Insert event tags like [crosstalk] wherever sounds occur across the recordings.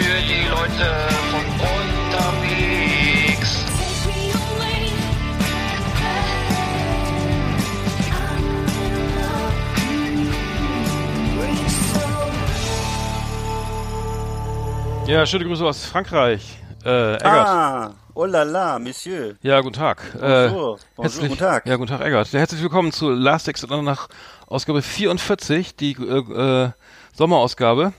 für die Leute von unterwegs. Ja, schöne Grüße aus Frankreich. Äh, Eggert. Ah, oh la la, Monsieur. Ja, guten Tag. Bonjour. Bonjour, herzlich, guten Tag. Ja, guten Tag, Eggert. Ja, herzlich willkommen zu Last Exit nach Ausgabe 44, die äh, äh, Sommerausgabe.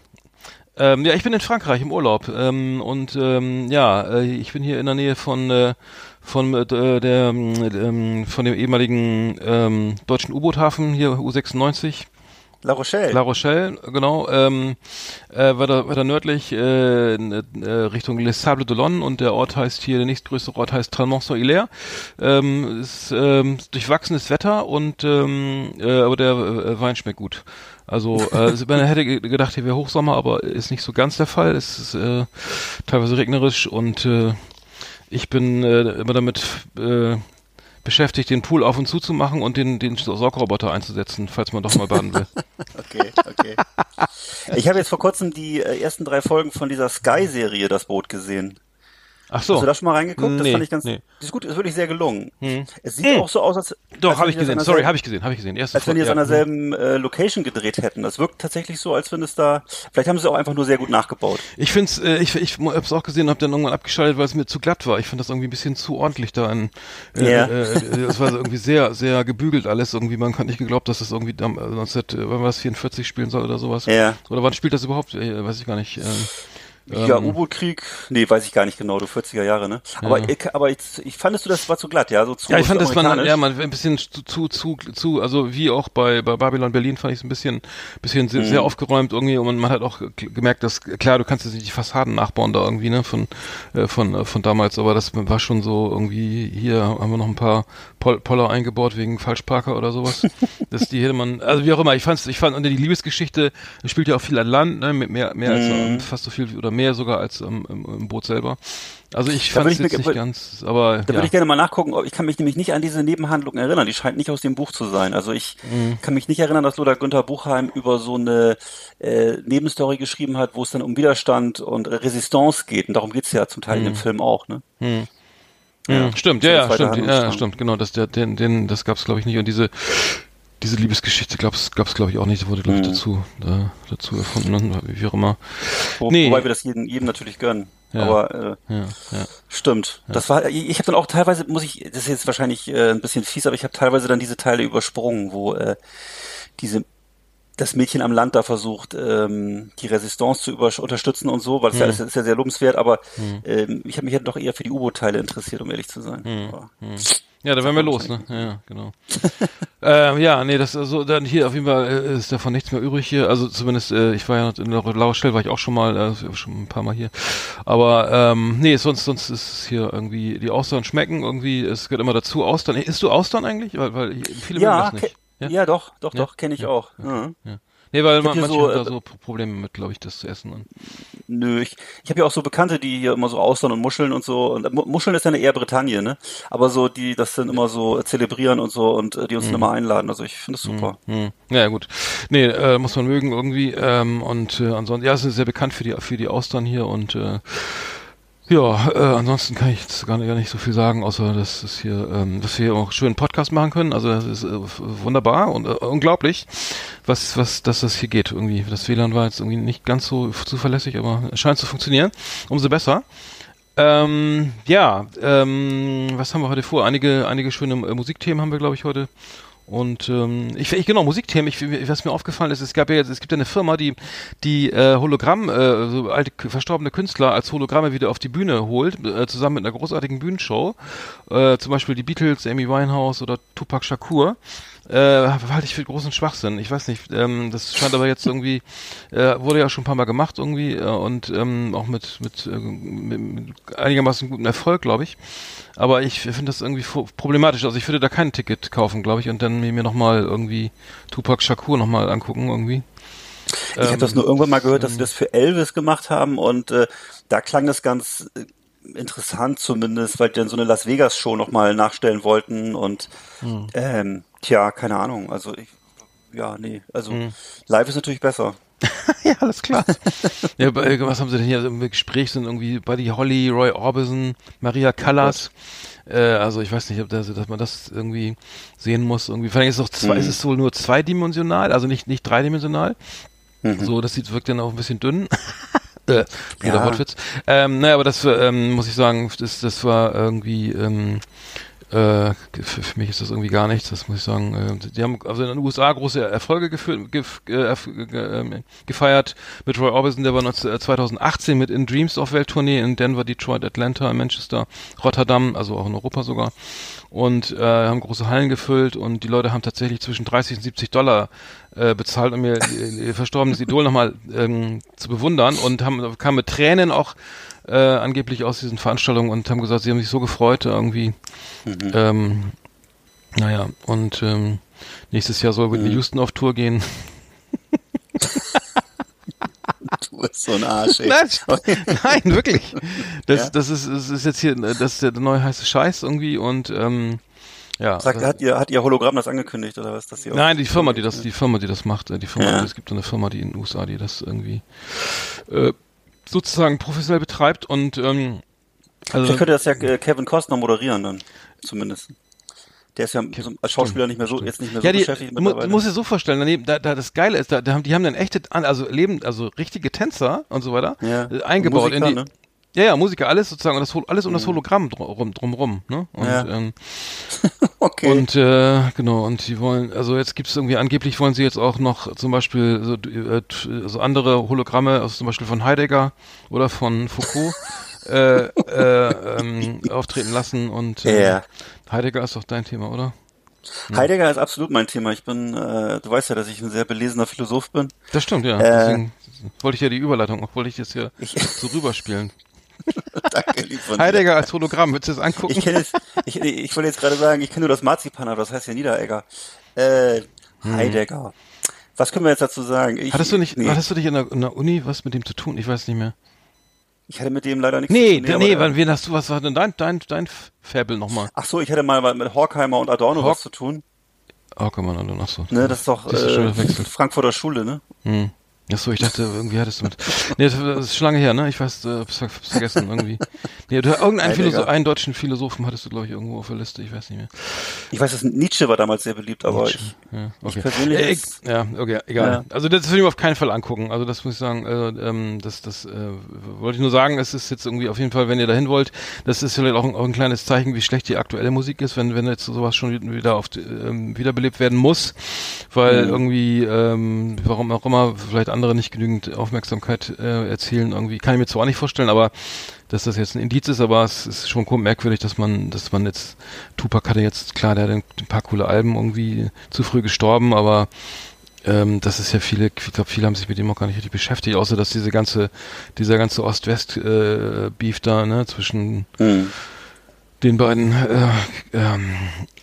Ähm, ja, ich bin in Frankreich im Urlaub ähm, und ähm, ja, äh, ich bin hier in der Nähe von äh, von äh, der ähm, von dem ehemaligen ähm, deutschen U-Boot-Hafen hier U96 La Rochelle. La Rochelle, genau, ähm, äh, weiter, weiter nördlich äh, äh, Richtung Les Sables d'Olonne und der Ort heißt hier, der nächstgrößere Ort heißt Talmont-sur-Hilaire. Ähm, ist ähm, durchwachsenes Wetter und ähm, äh, aber der äh, Wein schmeckt gut. Also äh, [laughs] man hätte ge- gedacht, hier wäre Hochsommer, aber ist nicht so ganz der Fall. Es ist äh, teilweise regnerisch und äh, ich bin äh, immer damit äh, beschäftigt, den Pool auf und zu zu machen und den, den Saugroboter einzusetzen, falls man doch mal baden will. [laughs] Okay, okay. Ich habe jetzt vor kurzem die äh, ersten drei Folgen von dieser Sky-Serie Das Boot gesehen. Ach so. Hast du da schon mal reingeguckt? Das Nee, fand ich ganz. nee. Das ist gut, ist wirklich sehr gelungen. Es sieht Hm. auch so aus, als Doch, habe wenn ich gesehen. an Sorry, habe ich gesehen, habe ich gesehen. Erste Als wenn die es Folge, an ja. derselben äh, Location gedreht hätten. Das wirkt tatsächlich so, als wenn es da. Vielleicht haben sie auch einfach nur sehr gut nachgebaut. Ich find's, äh, ich, ich hab's auch gesehen, hab dann irgendwann abgeschaltet, weil es mir zu glatt war. Ich fand das irgendwie ein bisschen zu ordentlich da. In, äh, Ja. äh, äh, es war so irgendwie sehr, sehr gebügelt alles. Irgendwie, man hat nicht geglaubt, dass das irgendwie am- äh, 19, äh, wann war es 44 spielen soll oder sowas. Ja. Oder wann spielt das überhaupt? Äh, weiß ich gar nicht. Ähm, Ja, ähm, U-Boot-Krieg, nee, weiß ich gar nicht genau, du 40er Jahre, ne? Aber, Ja. ich, aber ich, ich fandest du, das war zu glatt, ja, so zu Ja, ich fand, das war ja man ein bisschen zu, zu, zu, zu, also wie auch bei, bei Babylon Berlin fand ich es ein bisschen, bisschen sehr, Mhm. sehr aufgeräumt irgendwie und man hat auch gemerkt, dass klar, du kannst jetzt nicht die Fassaden nachbauen da irgendwie, ne, von, äh, von, äh, von damals, aber das war schon so irgendwie, hier haben wir noch ein paar Pol Poller eingebaut wegen Falschparker oder sowas. [laughs] das die hätte man, also wie auch immer, ich fand's, ich fand, und die Liebesgeschichte spielt ja auch viel an Land, ne, mit mehr, mehr als, Mhm. ähm, fast so viel oder mehr sogar als ähm, im, im Boot selber. Also ich fand es jetzt nicht ganz, aber Da ja. würde ich gerne mal nachgucken. Ich kann mich nämlich nicht an diese Nebenhandlung erinnern. Die scheint nicht aus dem Buch zu sein. Also ich Mhm. kann mich nicht erinnern, dass Lothar Günther Buchheim über so eine äh, Nebenstory geschrieben hat, wo es dann um Widerstand und Resistance geht. Und darum geht's ja zum Teil in dem Film auch. Ne? Ja, stimmt, ja, ja, stimmt, ja, stimmt, genau, das, der, den, den, das gab's glaube ich nicht und diese, diese Liebesgeschichte gab's, gab's glaube ich auch nicht, wurde glaube ich dazu, da, dazu erfunden, ne, wie auch immer. Wo, Nee. Wobei wir das jedem, jedem natürlich gönnen. Ja. Aber äh, Ja, ja. stimmt. Das war. Ich, ich habe dann auch teilweise muss ich. Das ist jetzt wahrscheinlich äh, ein bisschen fies, aber ich habe teilweise dann diese Teile übersprungen, wo äh, diese das Mädchen am Land da versucht, ähm, die Resistance zu über unterstützen und so, weil es ja, Hm. es ist ja sehr lobenswert, aber ähm, ich habe mich ja doch eher für die U-Boot-Teile interessiert, um ehrlich zu sein. Hm. Ja, da wären wir los, ne? Ja, ja, genau. [laughs] ähm, ja, nee, das also dann hier auf jeden Fall äh, ist davon nichts mehr übrig hier. Also zumindest, äh, ich war ja in der Laurstelle war ich auch schon mal, äh, schon ein paar Mal hier. Aber ähm, nee, sonst sonst ist es hier irgendwie die Austern schmecken irgendwie. Es gehört immer dazu Austern. Isst du Austern eigentlich? Weil, weil viele mögen ja, das nicht. ke- ja, doch, doch, Ja? doch, kenne ich Ja. auch. Mhm. Ja. Nee, weil man, manche so, haben da äh, so Pro- Probleme mit, glaube ich, das zu essen. Und Nö, ich, ich habe ja auch so Bekannte, die hier immer so Austern und Muscheln und so. Und Mu- Muscheln ist ja eine eher Bretagne, ne? Aber so, die das dann immer so äh, zelebrieren und so und äh, die uns dann immer einladen. Also ich finde es super. Hm. Ja, gut. Nee, äh, muss man mögen irgendwie. Ähm, und äh, ansonsten, ja, es ist sehr bekannt für die für die Austern hier und äh, ja, äh, ansonsten kann ich jetzt gar nicht, gar nicht so viel sagen, außer dass es hier, ähm, dass wir hier auch einen Podcast machen können. Also das ist äh, wunderbar und äh, unglaublich, was, was, dass das hier geht irgendwie. Das WLAN war jetzt irgendwie nicht ganz so zuverlässig, aber scheint zu funktionieren. Umso besser. Ähm, ja, ähm, was haben wir heute vor? Einige, einige schöne äh, Musikthemen haben wir, glaube ich, heute. Und ähm, ich, ich genau Musikthemen. Ich, was mir aufgefallen ist, es gab ja jetzt, es gibt ja eine Firma, die die äh, Hologramm, äh, so alte verstorbene Künstler als Hologramme wieder auf die Bühne holt, äh, zusammen mit einer großartigen Bühnenshow. Äh, zum Beispiel die Beatles, Amy Winehouse oder Tupac Shakur. Äh, halte ich für großen Schwachsinn. Ich weiß nicht, ähm, das scheint aber jetzt irgendwie, äh, wurde ja schon ein paar Mal gemacht irgendwie äh, und ähm, auch mit, mit, äh, mit, mit einigermaßen gutem Erfolg, glaube ich. Aber ich finde das irgendwie problematisch. Also ich würde da kein Ticket kaufen, glaube ich, und dann mir, nochmal irgendwie Tupac Shakur nochmal angucken irgendwie. Ich habe das nur irgendwann mal gehört, dass sie das für Elvis gemacht haben und äh, da klang das ganz äh, interessant zumindest, weil die dann so eine Las Vegas Show nochmal nachstellen wollten und ähm, tja, keine Ahnung. Also ich, ja, nee, also live ist natürlich besser. [laughs] ja, alles klar. [laughs] ja, bei- was haben sie denn hier im Gespräch sind irgendwie Buddy Holly, Roy Orbison, Maria Callas. Äh, also ich weiß nicht, ob das, dass man das irgendwie sehen muss. Irgendwie, vor allem ist es auch zwei, ist es wohl nur zweidimensional, also nicht nicht dreidimensional. So, das sieht wirkt dann auch ein bisschen dünn. [laughs] äh, Ja. Wortwitz. Ähm, naja, aber das ähm, muss ich sagen, das, das war irgendwie ähm, äh, für, für mich ist das irgendwie gar nichts, das muss ich sagen. Äh, die haben also in den USA große Erfolge geführt, gef, äh, ge, ähm, gefeiert mit Roy Orbison, der war 19, äh, 2018 mit In Dreams auf Welttournee in Denver, Detroit, Atlanta, Manchester, Rotterdam, also auch in Europa sogar. Und äh, haben große Hallen gefüllt und die Leute haben tatsächlich zwischen 30 und 70 Dollar äh, bezahlt, um ihr, ihr verstorbenes Idol nochmal ähm, zu bewundern und haben kamen mit Tränen auch äh, angeblich aus diesen Veranstaltungen und haben gesagt, sie haben sich so gefreut irgendwie. Ähm, naja, und ähm, nächstes Jahr soll Whitney Houston auf Tour gehen. [laughs] Du bist so ein Arsch, ey. Nein, nein, wirklich. Das, Ja? das ist, das ist jetzt hier, das ist der neue heiße Scheiß irgendwie und ähm, ja. Sagt, hat ihr, hat ihr Hologramm das angekündigt oder was? Dass Nein, die Firma, die das, die Firma, die das macht, äh, die Firma, Ja. es gibt eine Firma, die in den USA, die das irgendwie äh, sozusagen professionell betreibt und ähm, also Vielleicht könnte das ja äh, Kevin Costner moderieren dann, zumindest. Der ist ja so als Schauspieler nicht mehr so, jetzt nicht mehr so ja, die, beschäftigt du mu- musst dir so vorstellen, daneben, da, da das Geile ist, da, da haben, die haben dann echte, also leben, also richtige Tänzer und so weiter Ja. eingebaut Musiker, in die, ne? Ja, ja, Musiker, alles sozusagen, das, alles um das Hologramm drum, drumrum, ne? Und, Ja. ähm, [laughs] okay. Und äh, genau, und die wollen, also jetzt gibt's irgendwie, angeblich wollen sie jetzt auch noch zum Beispiel so, äh, so andere Hologramme, also zum Beispiel von Heidegger oder von Foucault, [laughs] äh, äh, ähm, auftreten lassen und äh, Ja. Heidegger ist doch dein Thema, oder? Heidegger ist absolut mein Thema. Ich bin, äh, du weißt ja, dass ich ein sehr belesener Philosoph bin. Das stimmt, ja. Äh. Deswegen wollte ich ja die Überleitung, auch wollte ich jetzt hier Ich- so rüberspielen. [laughs] Danke, lieb von dir. Heidegger als Hologramm, willst du das angucken? Ich jetzt, ich, ich wollte jetzt gerade sagen, ich kenne nur das Marzipan, aber das heißt ja Niederegger. Äh, Heidegger. Was können wir jetzt dazu sagen? Ich, Hm. hattest du nicht, nee, hattest du nicht in der, in der Uni was mit dem zu tun? Ich weiß nicht mehr. ich hatte mit dem leider nichts Nee, zu tun. nee, aber- wann, wen hast du, was war denn dein, dein, dein Fabel nochmal? Ach so, ich hatte mal mit Horkheimer und Adorno Hork- was zu tun. Oh, komm mal, ach so. Ne, das ist doch äh. Frankfurter Schule, ne? Hm. Achso, ich dachte, irgendwie hattest du mit. Nee, das ist schon lange her, ne? Ich weiß, äh, hab's hab's vergessen irgendwie. Nee, du, irgendeinen. Philosoph, einen deutschen Philosophen hattest du, glaube ich, irgendwo auf der Liste, ich weiß nicht mehr. Ich weiß, dass Nietzsche war damals sehr beliebt, aber Nietzsche. ich, Ja, okay. persönlich Äh, ist- ja, okay, egal. Ja. Also das will ich mir auf keinen Fall angucken. Also das muss ich sagen, äh, ähm, das, das äh, wollte ich nur sagen, es ist jetzt irgendwie auf jeden Fall, wenn ihr dahin wollt, das ist vielleicht auch ein, auch ein kleines Zeichen, wie schlecht die aktuelle Musik ist, wenn, wenn jetzt sowas schon wieder auf ähm, wiederbelebt werden muss, weil irgendwie, ähm, warum auch immer, vielleicht andere nicht genügend Aufmerksamkeit äh, erzielen, irgendwie, kann ich mir zwar auch nicht vorstellen, aber dass das jetzt ein Indiz ist, aber es ist schon merkwürdig, dass man, dass man jetzt, Tupac hatte jetzt, klar, der hat ein, paar coole Alben irgendwie zu früh gestorben, aber ähm, das ist ja viele, ich glaube, viele haben sich mit dem auch gar nicht richtig beschäftigt, außer dass diese ganze, dieser ganze Ost-West-Beef da, ne, zwischen hm. den beiden äh, ähm,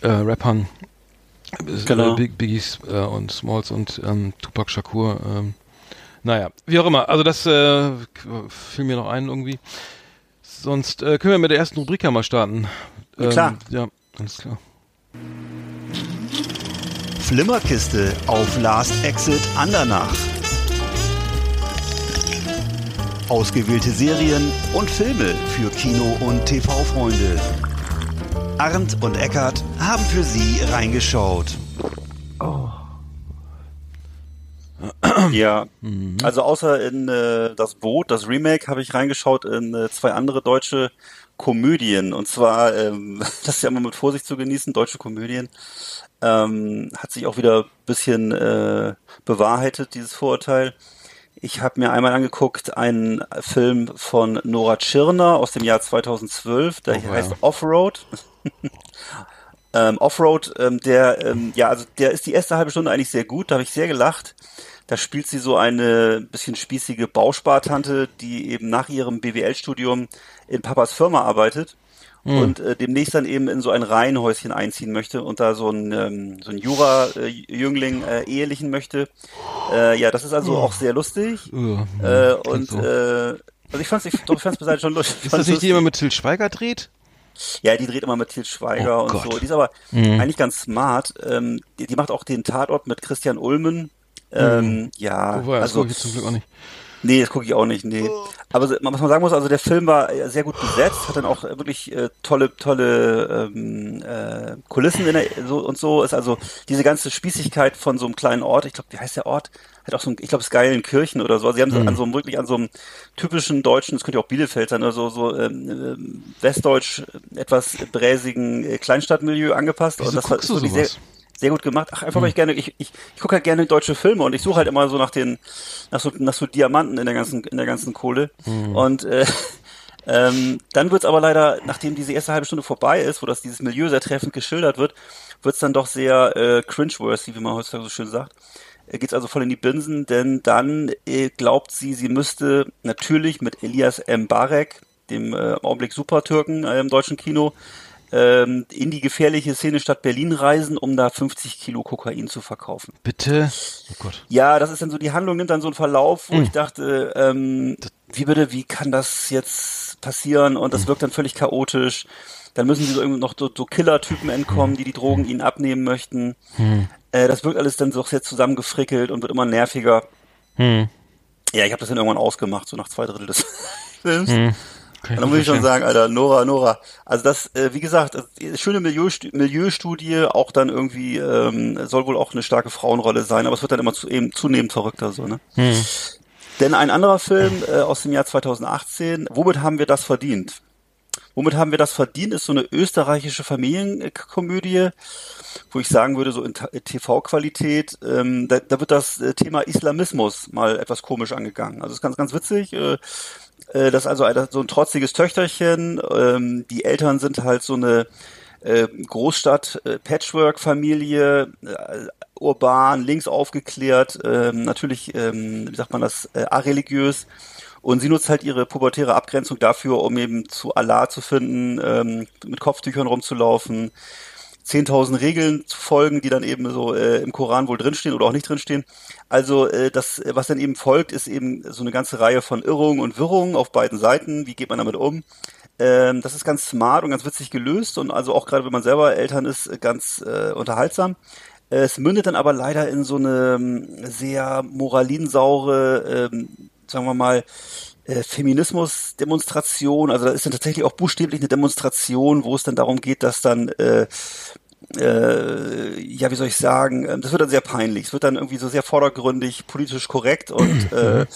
äh, Rappern, äh, Genau. Big, Biggies äh, und Smalls und ähm, Tupac Shakur. Naja, wie auch immer. Also das äh, fiel mir noch ein irgendwie. Sonst äh, können wir mit der ersten Rubrik ja mal starten. Ähm, klar. Ja, alles klar. Flimmerkiste auf Last Exit Andernach. Ausgewählte Serien und Filme für Kino- und TV-Freunde. Arndt und Eckart haben für Sie reingeschaut. Ja, Mhm. also außer in äh, das Boot, das Remake, habe ich reingeschaut in äh, zwei andere deutsche Komödien. Und zwar, ähm, [laughs] das ist ja immer mit Vorsicht zu genießen, deutsche Komödien. Ähm, hat sich auch wieder ein bisschen äh, bewahrheitet, dieses Vorurteil. Ich habe mir einmal angeguckt einen Film von Nora Tschirner aus dem Jahr 2012, der Oh, ja. heißt Offroad. [laughs] Ähm, Offroad, ähm, der, ähm, ja, also der ist die erste halbe Stunde eigentlich sehr gut, da habe ich sehr gelacht. Da spielt sie so eine bisschen spießige Bauspartante, die eben nach ihrem BWL-Studium in Papas Firma arbeitet und äh, demnächst dann eben in so ein Reihenhäuschen einziehen möchte und da so ein, ähm, so ein Jura-Jüngling äh, ehelichen möchte. Äh, ja, das ist also auch sehr lustig. Klingt und äh, also ich fand's, ich, doch, ich fand's beiseite schon lustig. Ist das nicht die, die immer mit Til Schweiger dreht? Ja, die dreht immer mit Til Schweiger Oh und Gott. so. Die ist aber Mhm. eigentlich ganz smart. Ähm, die, die macht auch den Tatort mit Christian Ulmen. Ähm, ja, Wobei, das also gucke ich zum Glück auch nicht. nee, das gucke ich auch nicht. Nee, aber so- was man sagen muss, also der Film war äh, sehr gut besetzt, hat dann auch äh, wirklich äh, tolle, tolle ähm, äh, Kulissen in der, so und so ist also diese ganze Spießigkeit von so einem kleinen Ort. Ich glaube, wie heißt der Ort? Hat auch so, ein, ich glaube, es ist Geilenkirchen oder so. Also sie haben so an so einem wirklich an so einem typischen deutschen, das könnte ja auch Bielefeld sein, oder so, so ähm, ähm, westdeutsch äh, etwas bräsigen Kleinstadtmilieu angepasst. Wieso und das war guckst du wirklich sehr, sowas? sehr gut gemacht. Ach, einfach weil ich gerne, ich, ich, ich gucke halt gerne deutsche Filme und ich suche halt immer so nach den, nach so, nach so Diamanten in der ganzen, in der ganzen Kohle. Und äh, [laughs] ähm, dann wird's aber leider, nachdem diese erste halbe Stunde vorbei ist, wo das dieses Milieu sehr treffend geschildert wird, wird's dann doch sehr äh, cringeworthy, wie man heutzutage so schön sagt. Äh, Geht's also voll in die Binsen, denn dann äh, glaubt sie, sie müsste natürlich mit Elias M. Barek, dem äh, im Augenblick Supertürken äh, im deutschen Kino, ähm, in die gefährliche Szenestadt Berlin reisen, um da 50 Kilo Kokain zu verkaufen. Bitte? Oh Gott. Ja, das ist dann so, die Handlung nimmt dann so einen Verlauf, wo ich dachte, ähm, wie bitte, wie kann das jetzt passieren? Und das wirkt dann völlig chaotisch. Dann müssen sie so irgendwie noch so, so Killer-Typen entkommen, die die Drogen ihnen abnehmen möchten. Äh, das wirkt alles dann so sehr zusammengefrickelt und wird immer nerviger. Hm. Ja, ich habe das dann irgendwann ausgemacht, so nach zwei Drittel des [laughs] Films. Dann muss ich schon sagen, Alter, Nora, Nora. Also das, äh, wie gesagt, schöne Milieustu Milieustudie, auch dann irgendwie, ähm, soll wohl auch eine starke Frauenrolle sein, aber es wird dann immer zu, eben zunehmend verrückter so, ne? Hm. Denn ein anderer Film äh, aus dem Jahr 2018, womit haben wir das verdient? Womit haben wir das verdient, ist so eine österreichische Familienkomödie, wo ich sagen würde, so in TV-Qualität, ähm, da, da wird das äh, Thema Islamismus mal etwas komisch angegangen. Also es ist ganz, ganz witzig. Äh, äh, das ist also ein, so ein trotziges Töchterchen. Ähm, die Eltern sind halt so eine äh, Großstadt äh, Patchwork-Familie, äh, urban, links aufgeklärt, ähm, natürlich, ähm, wie sagt man das, äh, areligiös. Und sie nutzt halt ihre pubertäre Abgrenzung dafür, um eben zu Allah zu finden, ähm, mit Kopftüchern rumzulaufen, 10.000 Regeln zu folgen, die dann eben so äh, im Koran wohl drinstehen oder auch nicht drinstehen. Also äh, das, äh, was dann eben folgt, ist eben so eine ganze Reihe von Irrungen und Wirrungen auf beiden Seiten. Wie geht man damit um? Ähm, das ist ganz smart und ganz witzig gelöst und also auch gerade wenn man selber Eltern ist, äh, ganz äh, unterhaltsam. Äh, Es mündet dann aber leider in so eine ähm, sehr moralinsaure, ähm, sagen wir mal, äh, Feminismus-Demonstration. Also da ist dann tatsächlich auch buchstäblich eine Demonstration, wo es dann darum geht, dass dann äh, äh, ja, wie soll ich sagen, ähm, das wird dann sehr peinlich. Es wird dann irgendwie so sehr vordergründig, politisch korrekt und [clears throat] äh,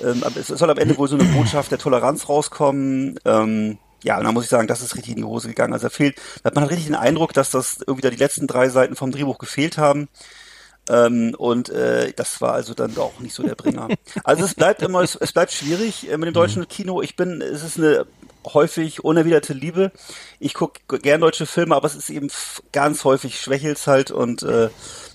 aber es soll am Ende wohl so eine Botschaft der Toleranz rauskommen. Ähm, ja, und da muss ich sagen, das ist richtig in die Hose gegangen. Also da fehlt, man hat richtig den Eindruck, dass das irgendwie da die letzten drei Seiten vom Drehbuch gefehlt haben. Ähm, und äh, das war also dann auch nicht so der Bringer. Also es bleibt immer, es, es bleibt schwierig äh, mit dem deutschen Kino. Ich bin, es ist eine häufig unerwiderte Liebe. Ich gucke gern deutsche Filme, aber es ist eben ganz häufig schwächelt's halt und äh,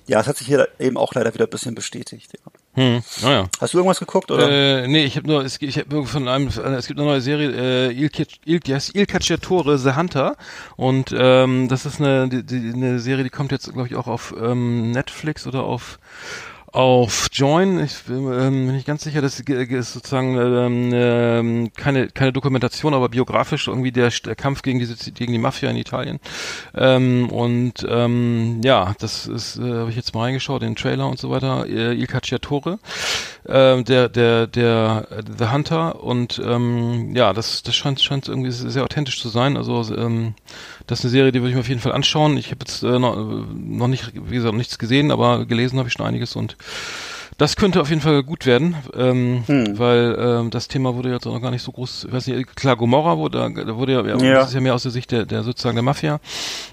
ja, es hat sich hier eben auch leider wieder ein bisschen bestätigt. Ja. Hm. Naja. Hast du irgendwas geguckt oder? Äh, nee, ich habe nur, es, ich habe von einem, es gibt eine neue Serie, äh, Il, Il, Il Cacciatore, The Hunter. Und ähm, das ist eine, die, die, eine Serie, die kommt jetzt, glaube ich, auch auf ähm, Netflix oder auf auf Join, ich ähm, bin nicht ganz sicher, das ist sozusagen ähm, ähm, keine keine Dokumentation, aber biografisch irgendwie der, der Kampf gegen diese gegen die Mafia in Italien. Ähm, und ähm, ja, das ist, äh, habe ich jetzt mal reingeschaut, den Trailer und so weiter. Äh, Il Cacciatore, ähm, der der der äh, The Hunter und ähm, ja, das das scheint scheint irgendwie sehr authentisch zu sein. Also ähm, das ist eine Serie, die würde ich mir auf jeden Fall anschauen. Ich habe jetzt äh, noch, noch nicht, wie gesagt, nichts gesehen, aber gelesen habe ich schon einiges und das könnte auf jeden Fall gut werden, ähm, Hm. weil ähm, das Thema wurde jetzt auch noch gar nicht so groß, ich weiß nicht, klar, Gomorra wurde, da wurde ja, ja. Das ist ja mehr aus der Sicht der, der sozusagen der Mafia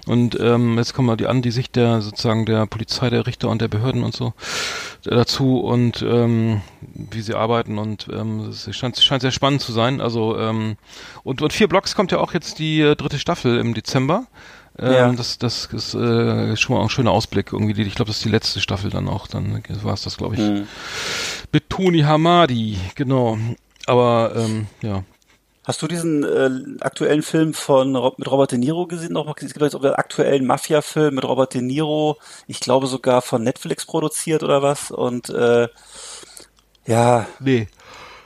und ähm, jetzt kommen wir die an, die Sicht der sozusagen der Polizei, der Richter und der Behörden und so äh, dazu und ähm, wie sie arbeiten und ähm, es scheint, scheint sehr spannend zu sein, also ähm, und, und vier Blocks kommt ja auch jetzt die äh, dritte Staffel im Dezember Ähm, Ja. Das, das ist äh, schon mal ein schöner Ausblick irgendwie. Die- Ich glaube, das ist die letzte Staffel dann auch. Dann war es das, glaube ich. Mhm. Mit Tony Hamadi, genau. Aber ähm, ja, Hast du diesen äh, aktuellen Film von mit Robert De Niro gesehen? Noch? Es gibt jetzt auch einen aktuellen Mafia-Film mit Robert De Niro. Ich glaube sogar von Netflix produziert oder was. Und äh, ja, nee.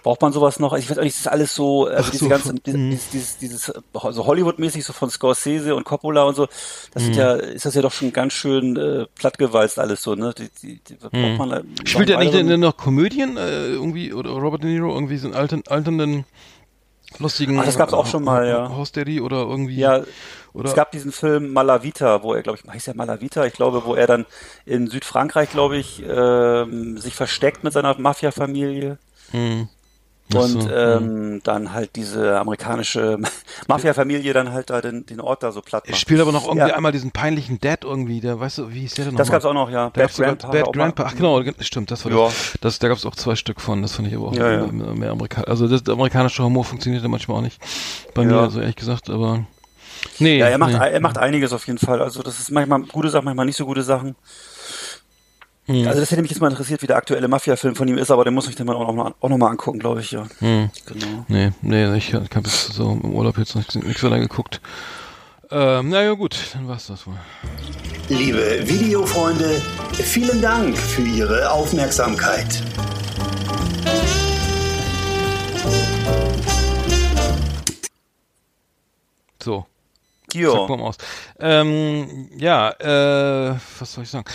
Braucht man sowas noch? Ich weiß auch nicht, das ist alles so, also Ach diese so, ganzen, von- dieses, dieses, dieses, so Hollywood-mäßig, so von Scorsese und Coppola und so, das sind ja, ist das ja doch schon ganz schön äh, plattgewalzt alles so, ne? Die, die, die, braucht man da- Mhm. Spielt er nicht noch Komödien äh, irgendwie oder Robert De Niro irgendwie so einen alten, alternden lustigen Ach, das gab's auch schon mal, ja. House Daddy oder irgendwie Ja, oder es gab diesen Film Malavita, wo er, glaube ich, heißt der Malavita, ich glaube, wo er dann in Südfrankreich, glaube ich, ähm, sich versteckt mit seiner Mafia-Familie. Ach Und so, ähm, dann halt diese amerikanische [laughs] Mafia-Familie dann halt da den, den Ort da so platt Er macht. spielt aber noch irgendwie Ja. einmal diesen peinlichen Dad irgendwie, der, weißt du, wie hieß der denn noch? Das mal? gab's auch noch, ja. Da Bad auch mal. Grandpa. Ach genau, stimmt, das war Ja. das. das. Da gab's auch zwei Stück von, das fand ich aber auch Ja, ja. mehr, mehr Amerika Also das, der amerikanische Humor funktionierte manchmal auch nicht bei Ja. mir, also ehrlich gesagt, aber nee. Ja, er macht, nee. er macht einiges auf jeden Fall. Also das ist manchmal gute Sachen, manchmal nicht so gute Sachen. Hm. Also das hätte mich jetzt mal interessiert, wie der aktuelle Mafia-Film von ihm ist, aber den muss ich dann mal auch noch, auch noch mal angucken, glaube ich, ja. Hm. Genau. Nee, nee, ich habe jetzt so im Urlaub jetzt noch nichts weiter geguckt. Ähm, naja, gut, dann war's das wohl. Liebe Videofreunde, vielen Dank für Ihre Aufmerksamkeit. So. Jo. Aus. Ähm, ja, äh, was soll ich sagen?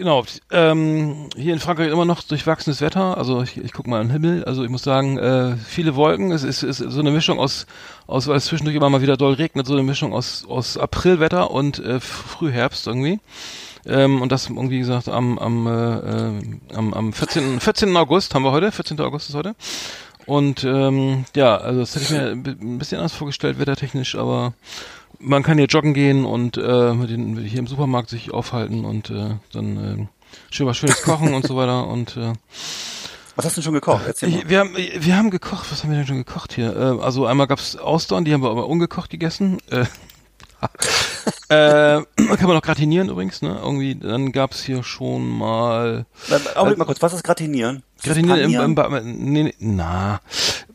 Genau, ähm, hier in Frankreich immer noch durchwachsenes Wetter. Also ich, ich guck mal in den Himmel. Also ich muss sagen, äh, viele Wolken. Es ist, ist so eine Mischung aus, aus, weil es zwischendurch immer mal wieder doll regnet, so eine Mischung aus, aus Aprilwetter und äh, Frühherbst irgendwie. Ähm, und das irgendwie gesagt am, am, äh, äh, am, am 14. 14. August haben wir heute. 14. August ist heute. Und ähm, ja, also das hätte ich mir ein bisschen anders vorgestellt, wettertechnisch, aber man kann hier joggen gehen und äh, den, hier im Supermarkt sich aufhalten und äh, dann äh, schön was Schönes kochen und so weiter. Und äh, Was hast du denn schon gekocht? Ich, wir haben wir haben gekocht. Was haben wir denn schon gekocht hier? Äh, also einmal gab's Austern, die haben wir aber ungekocht gegessen. Äh, [laughs] äh, kann man noch gratinieren übrigens, ne? Irgendwie, dann gab's hier schon mal Augenblick mal kurz, was ist Gratinieren? Ist Gratinieren im, Panieren? im ba nee, nee, na,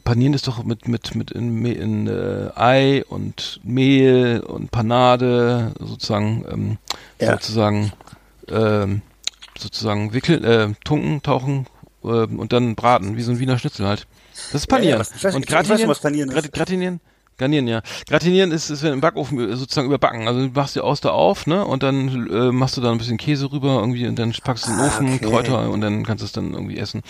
Panieren ist doch mit mit mit in, in äh, Ei und Mehl und Panade sozusagen ähm, Ja. sozusagen ähm, sozusagen wickeln, äh, tunken, tauchen äh, und dann braten, wie so ein Wiener Schnitzel halt. Das ist Ja, ja, Panieren. was- weiß- und ich weiß Gratinieren, was Panieren ist. Grat- Gratinieren Garnieren, ja. Gratinieren ist, ist im Backofen sozusagen überbacken. Also du machst die Auster auf, ne? Und dann äh, machst du da ein bisschen Käse rüber irgendwie und dann packst du in den ah, Ofen, okay. Kräuter und dann kannst du es dann irgendwie essen.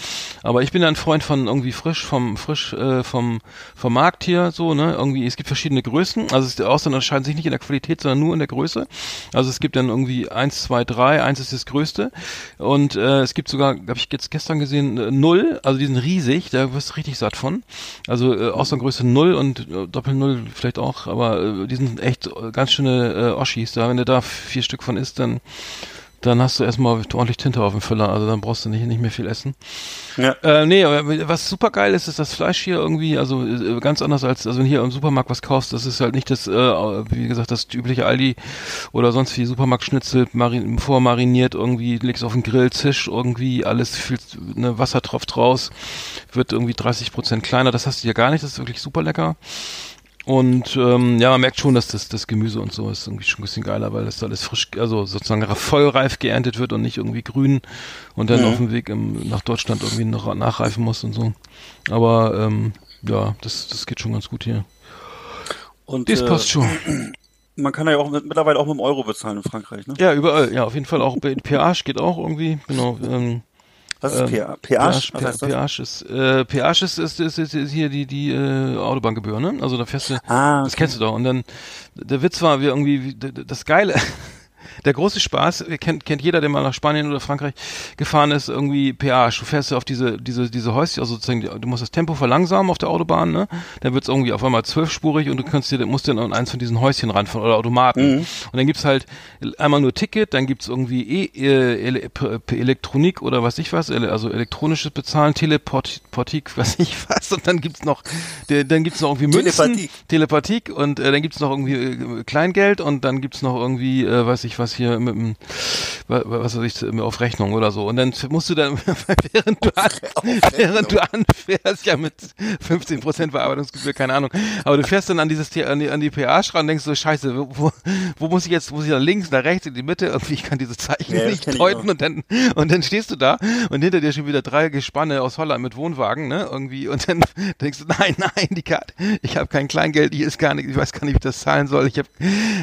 Aber ich bin ja ein Freund von irgendwie frisch, vom frisch äh, vom vom Markt hier so, ne? Irgendwie, es gibt verschiedene Größen. Also die Austern unterscheiden sich nicht in der Qualität, sondern nur in der Größe. Also es gibt dann irgendwie eins, zwei, drei, eins ist das größte. Und äh, es gibt sogar, habe ich jetzt gestern gesehen, äh, null, also die sind riesig, da wirst du richtig satt von. Also äh, Austerngröße null und äh, doppelt 0 vielleicht auch, aber äh, die sind echt ganz schöne äh, Oschis da. Wenn du da vier Stück von isst, dann dann hast du erstmal ordentlich Tinte auf dem Füller, also dann brauchst du nicht, nicht mehr viel essen. Ja. Äh, nee, was super geil ist, ist das Fleisch hier irgendwie, also äh, ganz anders als, also wenn hier im Supermarkt was kaufst, das ist halt nicht das, äh, wie gesagt, das übliche Aldi oder sonst wie Supermarktschnitzel vormariniert irgendwie, legst auf den Grill, zisch irgendwie, alles viel, ne, Wasser tropft raus, wird irgendwie 30 Prozent kleiner, das hast du hier gar nicht, das ist wirklich super lecker. Und ähm, ja, man merkt schon, dass das, das Gemüse und so ist irgendwie schon ein bisschen geiler, weil das alles frisch, also sozusagen vollreif geerntet wird und nicht irgendwie grün und dann auf dem Weg im, nach Deutschland irgendwie noch nachreifen muss und so. Aber ähm, ja, das, das geht schon ganz gut hier. Und Das äh, passt schon. [clears throat] man kann ja auch mit, mittlerweile auch mit dem Euro bezahlen in Frankreich, ne? Ja, überall. Ja, auf jeden Fall auch bei Peage geht auch irgendwie. Genau. Ähm, Was ist ähm? Peage? Das? Peage ist, äh, Peage ist, ist, ist, ist, hier die, die äh, Autobahngebühr, ne? Also da fährst du, Ah, das okay. kennst du doch. Und dann, der Witz war, wir irgendwie, das Geile, [laughs] der große Spaß, kennt, kennt jeder, der mal nach Spanien oder Frankreich gefahren ist, irgendwie Peage. Du fährst auf diese, diese, diese Häuschen, also sozusagen, du musst das Tempo verlangsamen auf der Autobahn, ne? Dann wird's irgendwie auf einmal zwölfspurig und du kannst dir, musst dann an eins von diesen Häuschen ranfahren oder Automaten. Und dann gibt's halt einmal nur Ticket, dann gibt's irgendwie e P- Elektronik oder was ich was, also elektronisches Bezahlen, Teleportik, was [laughs] ich was, und dann gibt's noch, dann gibt's noch irgendwie Münzen, Telepathik. Telepathik und äh, dann gibt's noch irgendwie äh, Kleingeld und dann gibt's noch irgendwie, äh, weiß ich was hier mit dem, wa- wa- was weiß ich, auf Rechnung oder so. Und dann musst du dann, [laughs] während du, an, während du anfährst, ja mit 15% Bearbeitungsgebühr, keine Ahnung, aber du fährst dann an dieses, an die, an die PA ran und denkst so, scheiße, wo, wo, muss ich jetzt, muss ich da links, nach rechts, in die Mitte, irgendwie, ich kann diese Zeichen Ja, nicht deuten und dann, und dann stehst du da und hinter dir schon wieder drei Gespanne aus Holland mit Wohnwagen, ne, irgendwie, und dann [laughs] denkst du, nein, nein, die Karte, ich habe kein Kleingeld, hier ist gar nicht, ich weiß gar nicht, wie ich das zahlen soll, ich habe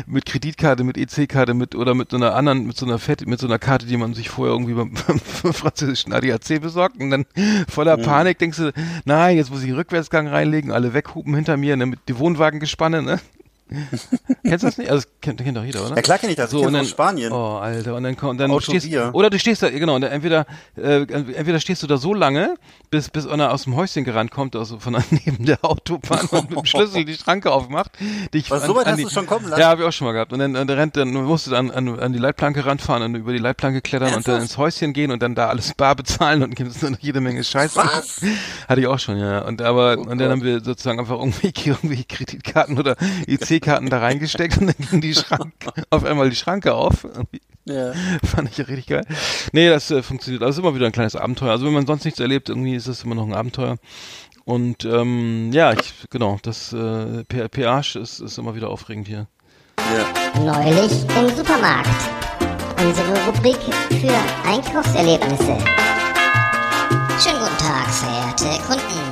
mit Kreditkarte, mit EC-Karte, mit, oder mit so einer anderen, mit so einer Fett, mit so einer Karte, die man sich vorher irgendwie beim, [laughs] beim französischen ADAC besorgt und dann voller Panik denkst du, nein, jetzt muss ich Rückwärtsgang reinlegen, alle weghupen hinter mir, ne, mit die Wohnwagengespanne, ne. [laughs] Kennst du das nicht? Also, das kennt, kennt doch jeder, oder? Ja, klar kenn ich das. Ich kenn's und dann, aus Spanien. Oh, Alter, und dann, kommt- dann Autovia. stehst oder du stehst da, genau, und entweder, äh, entweder stehst du da so lange, bis, bis einer aus dem Häuschen gerannt kommt, also von [laughs] neben der Autobahn und mit dem Schlüssel die Schranke aufmacht. Dich Was, so weit hast du schon kommen lassen? Ja, habe ich auch schon mal gehabt. Und dann, und dann rennt, dann musst du dann an, an die Leitplanke ranfahren und über die Leitplanke klettern und dann ins Häuschen gehen und dann da alles bar bezahlen und gibt es noch jede Menge Scheiße. Was? Hatte ich auch schon, ja. Und aber, und dann Gott. haben wir sozusagen einfach irgendwie, [laughs] irgendwie Kreditkarten oder IC-Karten da reingesteckt und dann ging die Schranke, auf einmal die Schranke auf. Ja. Fand ich ja richtig geil. Nee, das äh, funktioniert. Also ist immer wieder ein kleines Abenteuer. Also wenn man sonst nichts erlebt, irgendwie ist es immer noch ein Abenteuer. Und ähm, ja, ich, genau, das äh, P- Peage ist, ist immer wieder aufregend hier. ja. Neulich im Supermarkt. Unsere Rubrik für Einkaufserlebnisse. Schönen guten Tag, verehrte Kunden.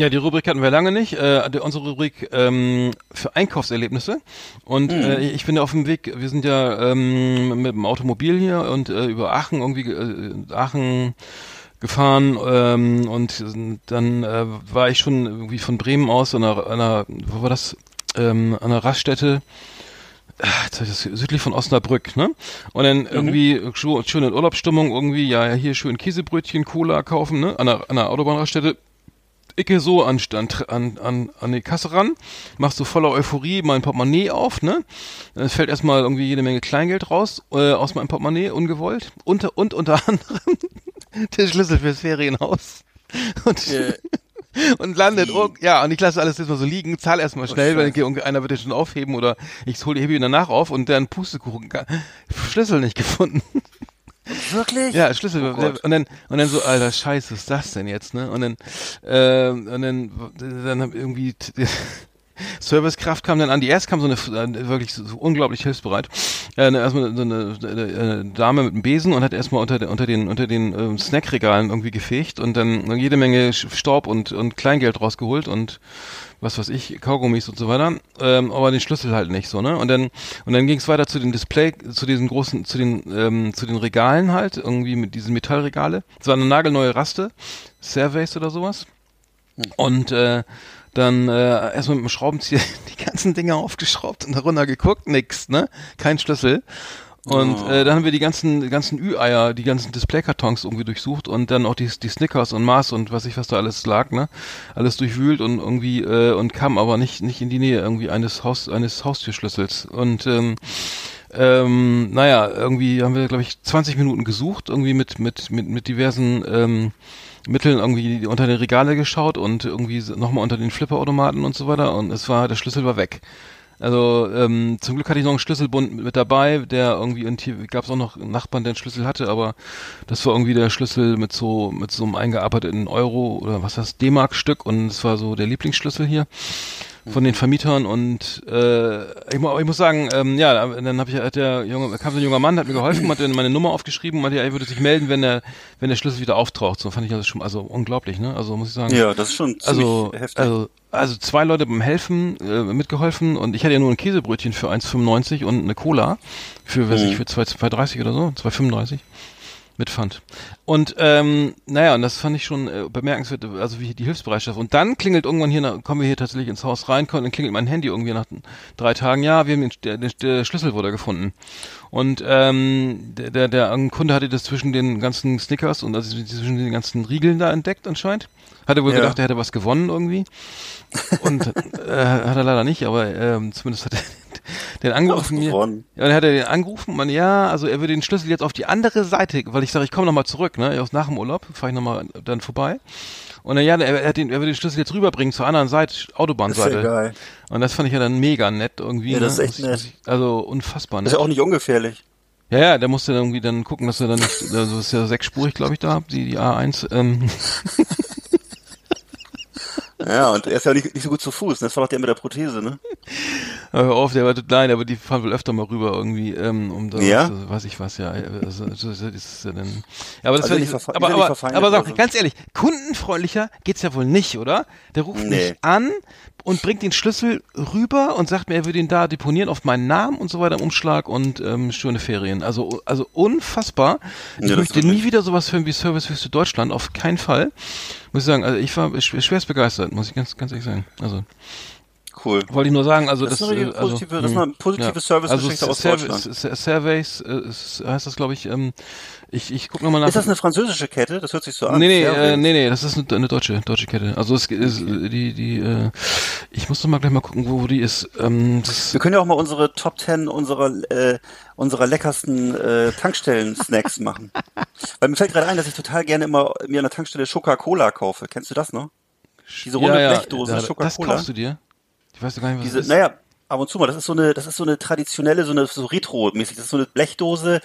Ja, die Rubrik hatten wir lange nicht. Äh, unsere Rubrik ähm, für Einkaufserlebnisse. Und äh, ich bin ja auf dem Weg, wir sind ja ähm, mit dem Automobil hier und äh, über Aachen irgendwie, äh, Aachen gefahren ähm, und dann äh, war ich schon irgendwie von Bremen aus an einer, einer wo war das, ähm, an einer Raststätte, Ah, südlich von Osnabrück, ne? Und dann irgendwie scho- schöne Urlaubsstimmung, irgendwie, ja, ja, hier schön Käsebrötchen, Cola kaufen, ne? An der, an der Autobahnraststätte. Ich gehe so an, Stand- an, an, an die Kasse ran, machst so voller Euphorie mein Portemonnaie auf, ne? Dann fällt erstmal irgendwie jede Menge Kleingeld raus, äh, aus meinem Portemonnaie, ungewollt. Und, und unter [laughs] anderem der Schlüssel fürs Ferienhaus. Und, [laughs] und landet, oh, ja, und ich lasse alles jetzt mal so liegen, zahl erstmal schnell, weil ich Scheiße. denke, einer wird den schon aufheben oder ich hole die Hebe danach auf und dann Pustekuchen, Schlüssel nicht gefunden. Wirklich? Ja, Schlüssel. Oh und dann und dann so, alter Scheiße, was ist das denn jetzt, ne? Und dann ähm, und dann dann hab irgendwie [laughs] Servicekraft kam dann an. Die erst kam so eine äh, wirklich so, unglaublich hilfsbereit. Äh, eine- erstmal so eine, eine, eine Dame mit einem Besen und hat erstmal unter, unter den unter den ähm, Snackregalen irgendwie gefegt und dann jede Menge Staub und und Kleingeld rausgeholt und was weiß ich, Kaugummis und so weiter, ähm, aber den Schlüssel halt nicht so, ne? Und dann und dann ging es weiter zu den Display, zu diesen großen, zu den ähm, zu den Regalen halt, irgendwie mit diesen Metallregale. Es war eine nagelneue Raste, Surveys oder sowas. Und äh, dann äh, erstmal mit dem Schraubenzieher [laughs] die ganzen Dinger aufgeschraubt und darunter geguckt, nix, ne? Kein Schlüssel. Und äh, dann haben wir die ganzen, ganzen Ü-Eier, die ganzen Displaykartons irgendwie durchsucht und dann auch die, die Snickers und Mars und was ich was da alles lag, ne? Alles durchwühlt und irgendwie äh, und kam aber nicht nicht in die Nähe irgendwie eines Haus eines Haustürschlüssels und ähm, ähm, naja, irgendwie haben wir, glaube ich, 20 Minuten gesucht, irgendwie mit, mit, mit, mit diversen ähm, Mitteln irgendwie unter den Regale geschaut und irgendwie nochmal unter den Flipperautomaten und so weiter und es war, der Schlüssel war weg. Also ähm, zum Glück hatte ich noch einen Schlüsselbund mit dabei, der irgendwie und hier gab es auch noch einen Nachbarn, der einen Schlüssel hatte, aber das war irgendwie der Schlüssel mit so mit so einem eingearbeiteten Euro oder was das D-Mark Stück und es war so der Lieblingsschlüssel hier. Von den Vermietern und äh, ich, mu ich muss sagen, ähm, ja, dann hab ich, hat der junge, kam so ein junger Mann, hat mir geholfen, hat meine Nummer aufgeschrieben und meinte, ja, er würde sich melden, wenn der, wenn der Schlüssel wieder auftaucht. So fand ich das schon, also unglaublich, ne? Also muss ich sagen. Ja, das ist schon ziemlich Also, heftig. also, also zwei Leute beim Helfen äh, mitgeholfen und ich hatte ja nur ein Käsebrötchen für 1,95 und eine Cola für, weiß Mhm. ich, für 2 2,30 oder so, 2,35 mit Pfand. Und ähm, naja, und das fand ich schon äh, bemerkenswert, also wie die Hilfsbereitschaft. Und dann klingelt irgendwann hier, na- kommen wir hier tatsächlich ins Haus rein, kommt- dann klingelt mein Handy irgendwie nach drei Tagen, ja, wir haben den, der, der, Schlüssel wurde gefunden. Und ähm, der, der, der Kunde hatte das zwischen den ganzen Snickers und also zwischen den ganzen Riegeln da entdeckt anscheinend. Hatte wohl Ja. gedacht, er hätte was gewonnen irgendwie. Und äh, hat er leider nicht, aber ähm, zumindest hat er den angerufen mir. gewonnen. Ja, dann hat er den angerufen und man, ja, also er würde den Schlüssel jetzt auf die andere Seite, weil ich sage, ich komme nochmal zurück, ne? Aus nach dem Urlaub, fahre ich nochmal dann vorbei. Und dann, ja, er, hat den, er würde den Schlüssel jetzt rüberbringen zur anderen Seite, Autobahnseite. Das ist ja geil. Und das fand ich ja dann mega nett irgendwie. Ja, das ne? ist echt nett. Also unfassbar Das nett. ist ja auch nicht ungefährlich. Ja, ja, der musste dann irgendwie dann gucken, dass er dann nicht, also das ist ja sechsspurig, glaube ich, da, die, die A1. Ähm, [laughs] Ja, und er ist ja nicht, nicht so gut zu Fuß. ne? Das war doch der mit der Prothese, ne? [laughs] hör auf, der war klein, aber die fahren wohl öfter mal rüber irgendwie, ähm, um da, Ja? also, weiß ich was, ja. Also, das ist ja dann, ja, aber das Also nicht ich, aber, nicht aber, verfeindet aber sag, ganz ehrlich, kundenfreundlicher geht's ja wohl nicht, oder? Der ruft Nee. mich an und bringt den Schlüssel rüber und sagt mir, er würde ihn da deponieren auf meinen Namen und so weiter im Umschlag und ähm, schöne Ferien. Also, also unfassbar. Ich Ja, möchte nie wieder sowas hören wie Servicewüste Deutschland, auf keinen Fall. Muss ich sagen, also ich war sch- schwerst begeistert, muss ich ganz, ganz ehrlich sagen. Also Cool. wollte ich nur sagen, also Das das, ist eine äh, also, positive- das ist eine positive Servicegeschichte aus Service- Deutschland. S- Surveys äh, ist, heißt das, glaube ich. Ähm, ich ich gucke nochmal nach. Ist das eine französische Kette? Das hört sich so an. Nee, nee, äh, nee, nee, das ist eine, eine deutsche, deutsche Kette. Also es ist äh, die, die, äh, ich muss doch mal gleich mal gucken, wo, wo die ist. Ähm, das, Wir können ja auch mal unsere Top Ten unserer, äh, unserer leckersten äh, Tankstellen-Snacks [laughs] machen. Weil mir fällt gerade ein, dass ich total gerne immer mir an der Tankstelle Coca-Cola kaufe. Kennst du das noch? Diese runde Blechdose, da- Das kaufst du dir? Ich weiß gar nicht, was Diese, das ist. naja, ab und zu mal, das ist so eine, das ist so eine traditionelle, so eine so Retro-mäßig. Das ist so eine Blechdose,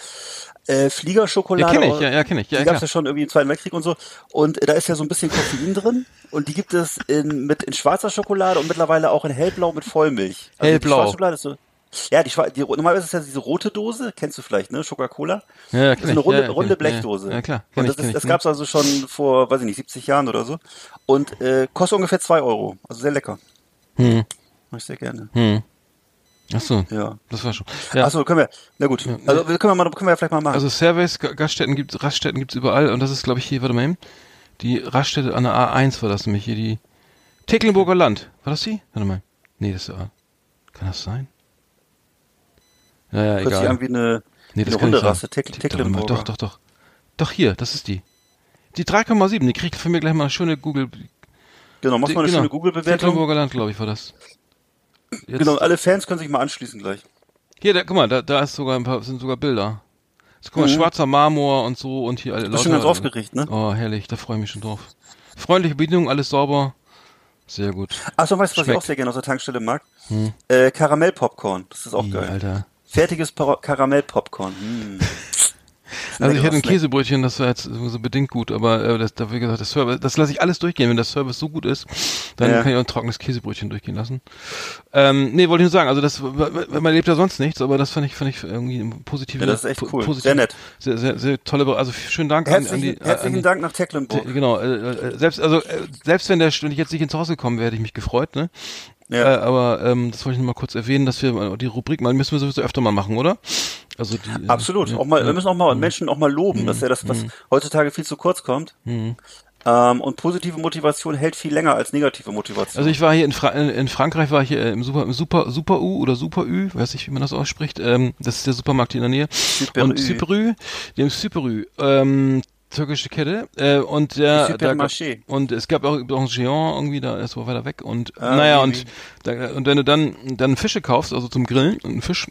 äh, ja, Fliegerschokolade. kenne ich, ja, ja, kenne ich. Ja, die gab's klar. ja schon irgendwie im Zweiten Weltkrieg und so. Und äh, da ist ja so ein bisschen Koffein drin. Und die gibt es in, mit in schwarzer Schokolade und mittlerweile auch in hellblau mit Vollmilch. Also Hellblau. Die schwarze Schokolade ist so, ja, die, die normalerweise ist ja diese rote Dose, kennst du vielleicht, ne? Coca-Cola. Ja, ja, Das ist eine ich. runde, Ja, ja, runde ich. Blechdose. Ja, ja, klar. Und ich, das, kenn ist, ich. das gab's also schon vor, weiß ich nicht, 70 Jahren oder so. Und äh, kostet ungefähr zwei Euro. Also sehr lecker. Hm. Mach ich sehr gerne. Hm. Ach so, Ja. das war schon. Ja. Achso, können wir. Na gut. Also wir können wir mal, können wir ja vielleicht mal machen. Also Surveys, Ga- Gaststätten gibt Raststätten gibt's überall und das ist glaube ich hier, warte mal eben, die Raststätte an der A1 war das nämlich hier die Tecklenburger Land. War das die? Warte mal. Nee, das ist A. Kann das sein? Ja, ja, Hört sich egal. an wie eine, nee, wie das eine Hunderasse. Teck- Tecklenburger. Doch, doch, doch. Doch hier, das ist die. Die 3,7, die kriegt von mir gleich mal eine schöne Google. Genau, mach mal eine genau. schöne Google-Bewertung. Tecklenburger Land, glaube ich, war das. Jetzt, Genau, alle Fans können sich mal anschließen gleich. Hier, da, guck mal, da, da ist sogar ein paar, sind sogar Bilder. So, guck mal, schwarzer Marmor und so und hier alle Mhm. Bist schon ganz aufgeregt, ne? Oh, herrlich, da freue ich mich schon drauf. Freundliche Bedienung, alles sauber. Sehr gut. Achso, weißt du, was ich Schmeckt. auch sehr gerne aus der Tankstelle mag? Äh, Karamell-Popcorn. Das ist auch Ih, geil. Alter. Fertiges Karamell-Popcorn. Hm. [laughs] Also ich hätte ein Snack. Käsebrötchen, das war jetzt so bedingt gut, aber äh, das, da wie gesagt, das Service, das lasse ich alles durchgehen. Wenn der Service so gut ist, dann Ja. kann ich auch ein trockenes Käsebrötchen durchgehen lassen. Ähm, nee, wollte ich nur sagen, also das, man lebt ja sonst nichts, aber das fand ich, fand ich irgendwie ein positives. Ja, das ist echt po- cool. positiv- Sehr nett. Sehr, sehr, sehr tolle, also schönen Dank an, an Herzlichen, die, herzlichen an die, Dank nach Tecklenburg. Te- Genau, äh, äh, selbst also äh, selbst wenn der wenn ich jetzt nicht ins Haus gekommen wäre, hätte ich mich gefreut, ne? Ja. Äh, aber ähm, das wollte ich noch mal kurz erwähnen, dass wir äh, die Rubrik mal müssen wir sowieso öfter mal machen, oder? Also die, äh, Absolut. ja, auch mal, wir müssen auch mal Menschen auch mal loben. Das ist ja das, was heutzutage viel zu kurz kommt. Mhm. Ähm, und positive Motivation hält viel länger als negative Motivation. Also ich war hier in, Fra in, in Frankreich war ich hier äh, im Super im Super Super U oder Super Ü, weiß nicht, wie man das ausspricht. Ähm, das ist der Supermarkt hier in der Nähe. Super und Ü. Super Ü, haben Super Ü, ähm, türkische Kette äh, und der da, und es gab auch, auch ein Géant irgendwie da ist war weiter weg und Ah, naja und da, und wenn du dann dann Fische kaufst also zum Grillen einen Fisch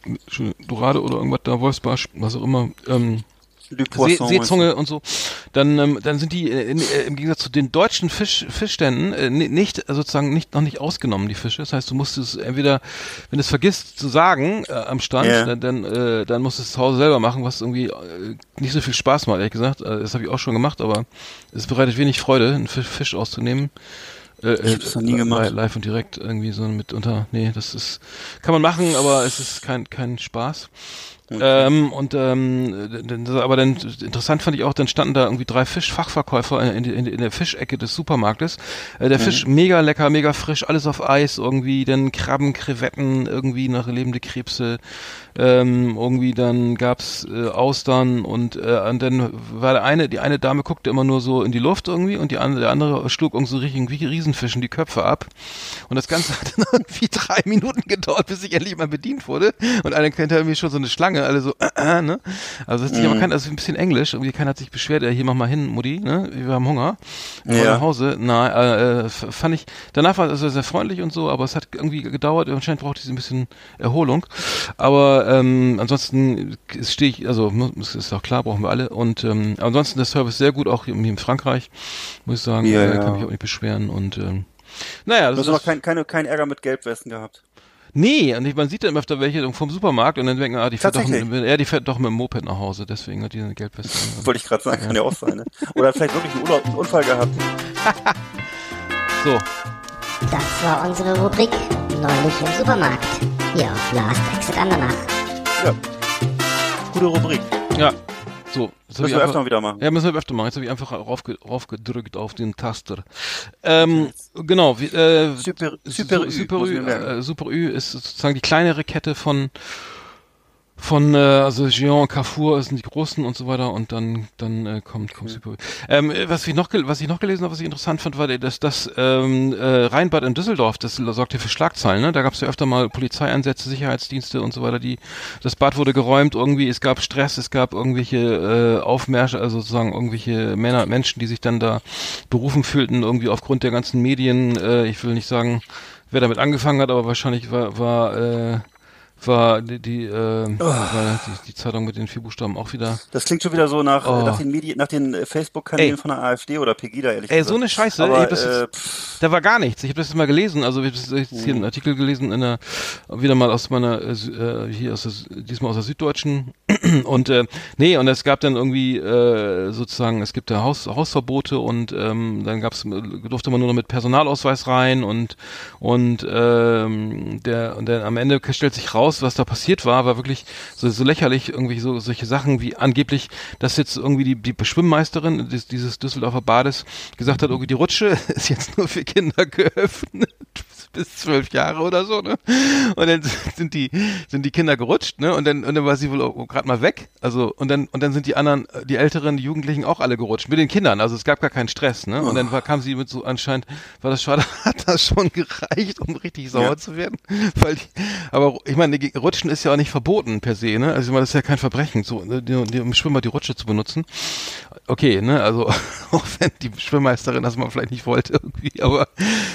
Dorade oder irgendwas da Wolfsbarsch was auch immer ähm, See, Seezunge und so, dann ähm, dann sind die äh, äh, im Gegensatz zu den deutschen Fisch, Fischständen äh, ni- nicht äh, sozusagen nicht noch nicht ausgenommen die Fische. Das heißt, du musst es entweder, wenn du es vergisst zu sagen äh, am Stand, Ja. dann dann, äh, dann musst du es zu Hause selber machen, was irgendwie äh, nicht so viel Spaß macht, ehrlich gesagt. Äh, das habe ich auch schon gemacht, aber es bereitet wenig Freude, einen Fisch, Fisch auszunehmen. Äh, Ich hab das noch nie gemacht. Live und direkt irgendwie so mit unter. Nee, das ist kann man machen, aber es ist kein kein Spaß. Ähm, und ähm, aber dann interessant fand ich auch, dann standen da irgendwie drei Fischfachverkäufer in, in, in der Fischecke des Supermarktes. Äh, der Fisch mega lecker, mega frisch, alles auf Eis irgendwie, dann Krabben, Krevetten, irgendwie noch lebende Krebse, ähm, irgendwie dann gab's äh, Austern und, äh, und dann war der eine, die eine Dame guckte immer nur so in die Luft irgendwie und die andere, der andere schlug irgendwie so richtig wie Riesenfischen die Köpfe ab. Und das Ganze [laughs] hat dann irgendwie drei Minuten gedauert, bis ich endlich mal bedient wurde. Und einer kennt ja mir schon so eine Schlange, alle so, äh, äh, ne? Also hat sich aber kein, also ein bisschen Englisch, irgendwie keiner hat sich beschwert, ja, hier mach mal hin, Mutti, ne? Wir haben Hunger. Wir Ja. nach Hause. Na, äh, äh, fand ich, danach war es also sehr freundlich und so, aber es hat irgendwie gedauert, anscheinend brauchte ich ein bisschen Erholung. Aber ähm, ansonsten stehe ich, also ist auch klar, brauchen wir alle. Und ähm, ansonsten der Service sehr gut, auch hier in Frankreich, muss ich sagen. Ja, äh, ja. Kann mich auch nicht beschweren. Und ähm, naja, Du das hast noch ist, kein, keine, keinen Ärger mit Gelbwesten gehabt. Nee, und ich, man sieht dann öfter welche vom Supermarkt und dann denken, ah, die fährt doch, ja, die fährt doch mit dem Moped nach Hause, deswegen hat die eine Geldweste. Wollte ich gerade sagen, kann ja auch sein. Ne? Oder hat vielleicht wirklich einen, Urlaub, einen Unfall gehabt. [laughs] so, Das war unsere Rubrik Neulich im Supermarkt. Hier auf Last Exit Andernach. Ja. Gute Rubrik. ja, so. Das Müssen wir einfach- öfter mal wieder machen. Ja, müssen wir öfter machen. Jetzt habe ich einfach raufge raufgedrückt auf den Taster. Ähm, genau, wie, äh, Super, Super, Super, Ü, Super, Ü, äh, Super Ü ist sozusagen die kleinere Kette von von äh, also Géant, Carrefour sind die großen und so weiter und dann dann äh, kommt kommt Ü. Ähm, äh, was ich noch was ich noch gelesen habe, was ich interessant fand, war dass das ähm, äh, Rheinbad in Düsseldorf, das sorgte für Schlagzeilen. Ne? Da gab es ja öfter mal Polizeieinsätze, Sicherheitsdienste und so weiter. Die das Bad wurde geräumt, irgendwie es gab Stress, es gab irgendwelche äh, Aufmärsche, also sozusagen irgendwelche Männer, Menschen, die sich dann da berufen fühlten, irgendwie aufgrund der ganzen Medien. Äh, ich will nicht sagen, wer damit angefangen hat, aber wahrscheinlich war war äh, war die die, äh, war die, die Zeitung mit den vier Buchstaben auch wieder. Das klingt schon wieder so nach, Oh. äh, nach den Medien, nach den äh, Facebook-Kanälen Ey. von der AfD oder Pegida, ehrlich Ey, gesagt. so eine Scheiße. Aber, äh, jetzt, pff, da war gar nichts. Ich habe das jetzt mal gelesen. Also ich habe jetzt hier einen Artikel gelesen in der wieder mal aus meiner äh, äh, hier aus der, diesmal aus der Süddeutschen [clears throat] und äh, nee und es gab dann irgendwie äh, sozusagen es gibt da Haus, Hausverbote und ähm, dann gab's durfte man nur noch mit Personalausweis rein und und ähm, der und dann am Ende stellt sich raus, was da passiert war, war wirklich so, so lächerlich irgendwie so solche Sachen wie angeblich, dass jetzt irgendwie die die Schwimmmeisterin des, dieses Düsseldorfer Bades gesagt hat, irgendwie die Rutsche [laughs] ist jetzt nur für Kinder geöffnet [laughs] bis zwölf Jahre oder so, ne? Und dann [laughs] sind die sind die Kinder gerutscht, ne? Und dann und dann war sie wohl gerade mal weg. Also und dann und dann sind die anderen, die Älteren, die Jugendlichen auch alle gerutscht mit den Kindern. Also es gab gar keinen Stress, ne? Und dann war, kam sie mit so anscheinend war das schade, hat das schon gereicht, um richtig sauer Ja. zu werden, weil die, aber ich meine, Rutschen ist ja auch nicht verboten per se, ne? Also ich meine, das ist ja kein Verbrechen, so ne, die, die, im Schwimmbad die Rutsche zu benutzen. Okay, ne? Also [laughs] auch wenn die Schwimmmeisterin das mal vielleicht nicht wollte irgendwie, aber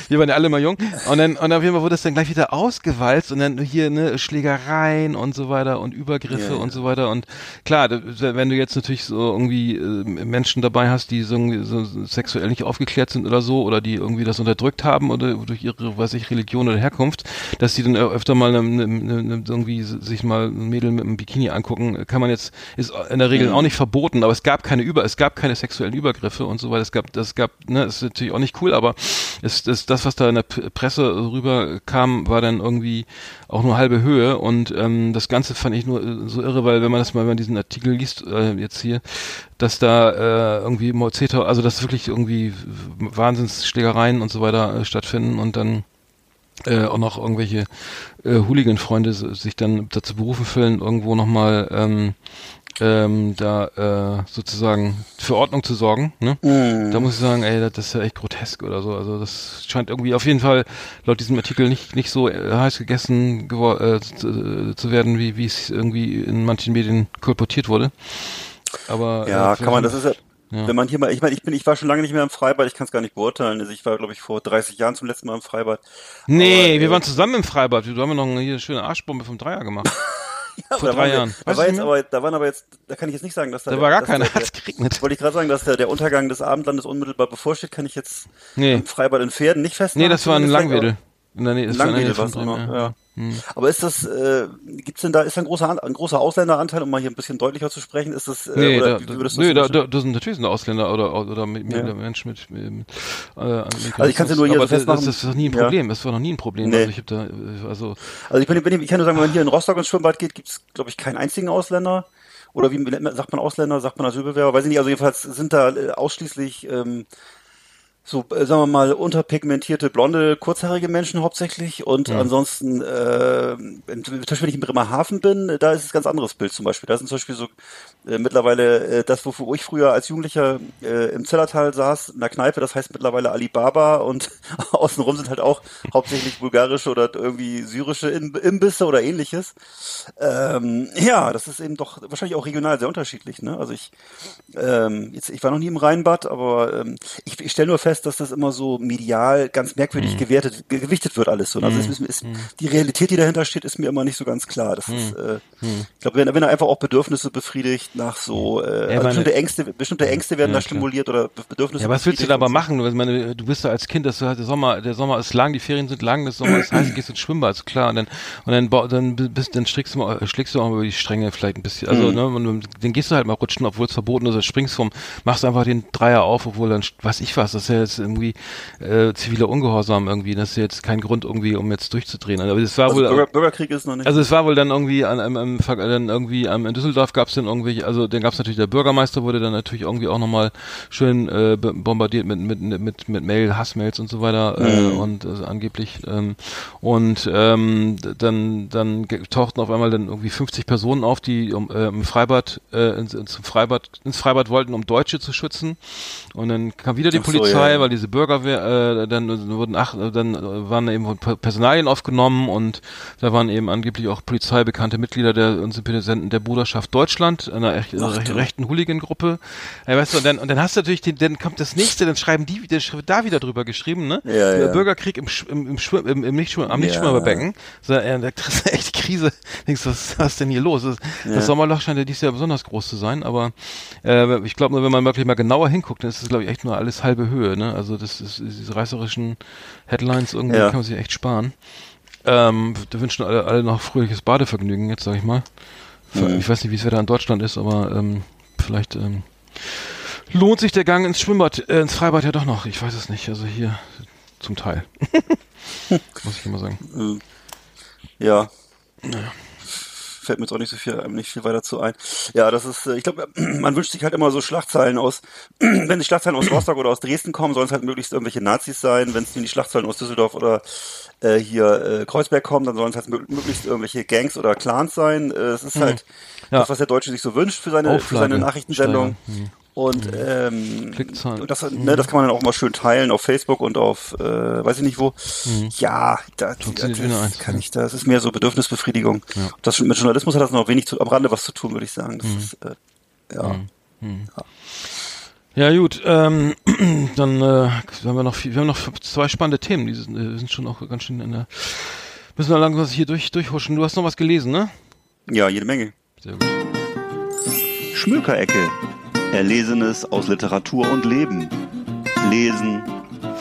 wir waren ja alle mal jung. Und dann und auf jeden Fall wurde es dann gleich wieder ausgewalzt und dann hier ne Schlägereien und so weiter und Übergriffe Ja, ja. und so weiter und klar, wenn du jetzt natürlich so irgendwie äh, Menschen dabei hast, die so, so sexuell nicht aufgeklärt sind oder so oder die irgendwie das unterdrückt haben oder durch ihre, weiß ich, Religion oder Herkunft, dass die dann öfter mal ne, ne, ne, irgendwie sich mal ein Mädel mit einem Bikini angucken, kann man jetzt ist in der Regel auch nicht verboten, aber es gab keine über, es gab keine sexuellen Übergriffe und so weiter. Es gab, das gab, ne, ist natürlich auch nicht cool, aber es, das, das, was da in der Presse rüberkam, war dann irgendwie auch nur halbe Höhe und ähm, das Ganze fand ich nur äh, so irre, weil wenn man das mal, wenn man diesen Artikel liest, äh, jetzt hier, dass da äh, irgendwie Mozeto, also dass wirklich irgendwie Wahnsinnsschlägereien und so weiter äh, stattfinden und dann äh, auch noch irgendwelche äh, Hooligan-Freunde sich dann dazu berufen fühlen, irgendwo nochmal ähm, ähm, da äh, sozusagen für Ordnung zu sorgen. Ne? Mhm. Da muss ich sagen, ey, das ist ja echt grotesk oder so. Also das scheint irgendwie auf jeden Fall laut diesem Artikel nicht nicht so äh, heiß gegessen äh, zu, zu werden, wie wie es irgendwie in manchen Medien kolportiert wurde. Aber Ja, äh, kann man, das ist ja, Ja. wenn man hier mal, ich meine, ich bin, ich war schon lange nicht mehr im Freibad, ich kann es gar nicht beurteilen. Also ich war, glaube ich, vor 30 Jahren zum letzten Mal im Freibad. Nee, Aber, wir äh, waren zusammen im Freibad. Du haben wir noch eine hier schöne Arschbombe vom Dreier gemacht. [laughs] Ja, vor drei waren wir- Jahren. Da, war jetzt nicht aber, da waren aber jetzt, da kann ich jetzt nicht sagen, dass da, Da der- war gar keiner, hat's geregnet. Wollte ich gerade sagen, dass der, der Untergang des Abendlandes unmittelbar bevorsteht, kann ich jetzt Nee. im Freibad in Pferden nicht festmachen. Nee, das war ein Langwedel. In der Nähe, das war Langwedel auch Bremen, noch, ja. Ja. Aber ist das, äh, gibt's denn da, ist da ein großer, ein großer Ausländeranteil, um mal hier ein bisschen deutlicher zu sprechen? Ist das, äh, Nee, oder da, wie würdest du nee das da, da, das sind natürlich sind Ausländer oder oder mit, mit Ja. Menschen mit, mit äh, Also ich kann's ja nur hier aber so festmachen. das ist noch nie ein Ja. Problem. Das war noch nie ein Problem. Nee. Also ich habe da also Also ich, bin, bin, ich kann nur sagen, wenn man hier in Rostock ins Schwimmbad geht, gibt's glaube ich, keinen einzigen Ausländer. Oder wie sagt man Ausländer, sagt man Asylbewerber, weiß ich nicht. Also jedenfalls sind da äh, ausschließlich ähm, so, äh, sagen wir mal, unterpigmentierte, blonde, kurzhaarige Menschen hauptsächlich. Und ansonsten, äh, wenn, zum Beispiel, wenn ich in Bremerhaven bin, da ist es ein ganz anderes Bild zum Beispiel. Da sind zum Beispiel so äh, mittlerweile äh, das, wofür ich früher als Jugendlicher äh, im Zellertal saß, in der Kneipe, das heißt mittlerweile Alibaba und [laughs] außenrum sind halt auch hauptsächlich bulgarische oder irgendwie syrische Im Imbisse oder ähnliches. Ähm, ja, das ist eben doch wahrscheinlich auch regional sehr unterschiedlich. Ne? Also ich, ähm, jetzt, ich war noch nie im Rheinbad, aber ähm, ich, ich stelle nur fest, dass das immer so medial ganz merkwürdig gewertet, ge- gewichtet wird alles so. Also es ist, ist, die Realität, die dahinter steht, ist mir immer nicht so ganz klar. Das ist, äh, ich glaube, wenn, wenn er einfach auch Bedürfnisse befriedigt nach so, äh, also meine- bestimmte Ängste, bestimmte Ängste werden Ja, da klar. stimuliert oder Be- Bedürfnisse. Ja, was willst du da aber machen? Ich meine, du bist da als Kind, das, der Sommer, der Sommer ist lang, die Ferien sind lang, das Sommer ist heiß, du gehst ins Schwimmbad, ist klar. Und dann, und dann, dann bist, dann schlägst du mal, schlägst du auch mal über die Stränge vielleicht ein bisschen. Also, ne, und dann- gehst du halt mal rutschen, obwohl es verboten ist, oder springst vom, machst einfach den Dreier auf, obwohl dann, weiß ich was, das ist ja jetzt irgendwie, äh, ziviler Ungehorsam irgendwie, das ist jetzt kein Grund irgendwie, um jetzt durchzudrehen. Aber das war Also wohl, Bürger, Bürgerkrieg ist noch nicht. also es war wohl dann irgendwie an, Ver- dann irgendwie am, in Düsseldorf gab es dann irgendwie, also dann gab es natürlich der Bürgermeister wurde dann natürlich irgendwie auch nochmal schön äh, bombardiert mit mit mit mit Mail, Hassmails und so weiter äh, und also angeblich ähm, und ähm, dann dann tauchten auf einmal dann irgendwie 50 Personen auf, die um, äh, im Freibad äh, ins, ins Freibad ins Freibad wollten, um Deutsche zu schützen und dann kam wieder die so, Polizei, ja, ja. weil diese Bürgerwehr, äh, dann wurden ach, dann waren eben Pe- Personalien aufgenommen und da waren eben angeblich auch polizeibekannte Mitglieder der und Sympathisanten der Bruderschaft Deutschland, einer Ach du. rechten Hooligan-Gruppe. Ja, weißt du, und dann, und dann hast du natürlich, den, dann kommt das nächste, dann schreiben die, dann wird da wieder drüber geschrieben, ne? Ja, ja. Bürgerkrieg im, im, im, Schwimm, im, im Nichtschwimmer, am. Nichtschwimmerbecken. So, äh, da kriegst du echt Krise. Denkst du, was, was ist denn hier los? Das, das Sommerloch scheint ja dieses Jahr besonders groß zu sein, aber äh, ich glaube nur, wenn man wirklich mal genauer hinguckt, dann ist das, glaube ich, echt nur alles halbe Höhe, ne? Also das ist, diese reißerischen Headlines irgendwie Ja. kann man sich echt sparen. Ähm, wir wünschen alle, alle noch fröhliches Badevergnügen jetzt, sag ich mal. Mhm. Ich weiß nicht, wie es Wetter in Deutschland ist, aber ähm, vielleicht ähm, lohnt sich der Gang ins Schwimmbad, äh, ins Freibad ja doch noch. Ich weiß es nicht. Also hier zum Teil. [laughs] Muss ich immer sagen. Ja. Fällt mir jetzt auch nicht so viel, nicht viel weiter zu ein. Ja, das ist, äh, ich glaube, [clears throat] man wünscht sich halt immer so Schlagzeilen aus, [clears throat] wenn die Schlagzeilen aus Rostock oder aus Dresden kommen, sollen es halt möglichst irgendwelche Nazis sein. Wenn es die Schlagzeilen aus Düsseldorf oder äh, hier äh, Kreuzberg kommen, dann sollen es halt mö- möglichst irgendwelche Gangs oder Clans sein. Äh, es ist halt Ja. das, was der Deutsche sich so wünscht für seine, für seine Nachrichtensendung. steigern. Und ähm, Klickzahlen. und das, ne, das kann man dann auch mal schön teilen auf Facebook und auf, äh, weiß ich nicht wo. Ja, da, das Eins, kann ja. ich, das ist mehr so Bedürfnisbefriedigung. Das mit Journalismus hat das noch wenig zu, am Rande was zu tun, würde ich sagen. Das ist, äh, ja. Ja gut, ähm, [clears throat] dann äh, haben wir noch viel, wir haben noch zwei spannende Themen. Die sind, äh, sind schon auch ganz schön in der. Müssen wir langsam hier durch durchhuschen. Du hast noch was gelesen, ne? ja, jede Menge. Sehr gut. Schmökerecke. Erlesenes aus Literatur und Leben. Lesen,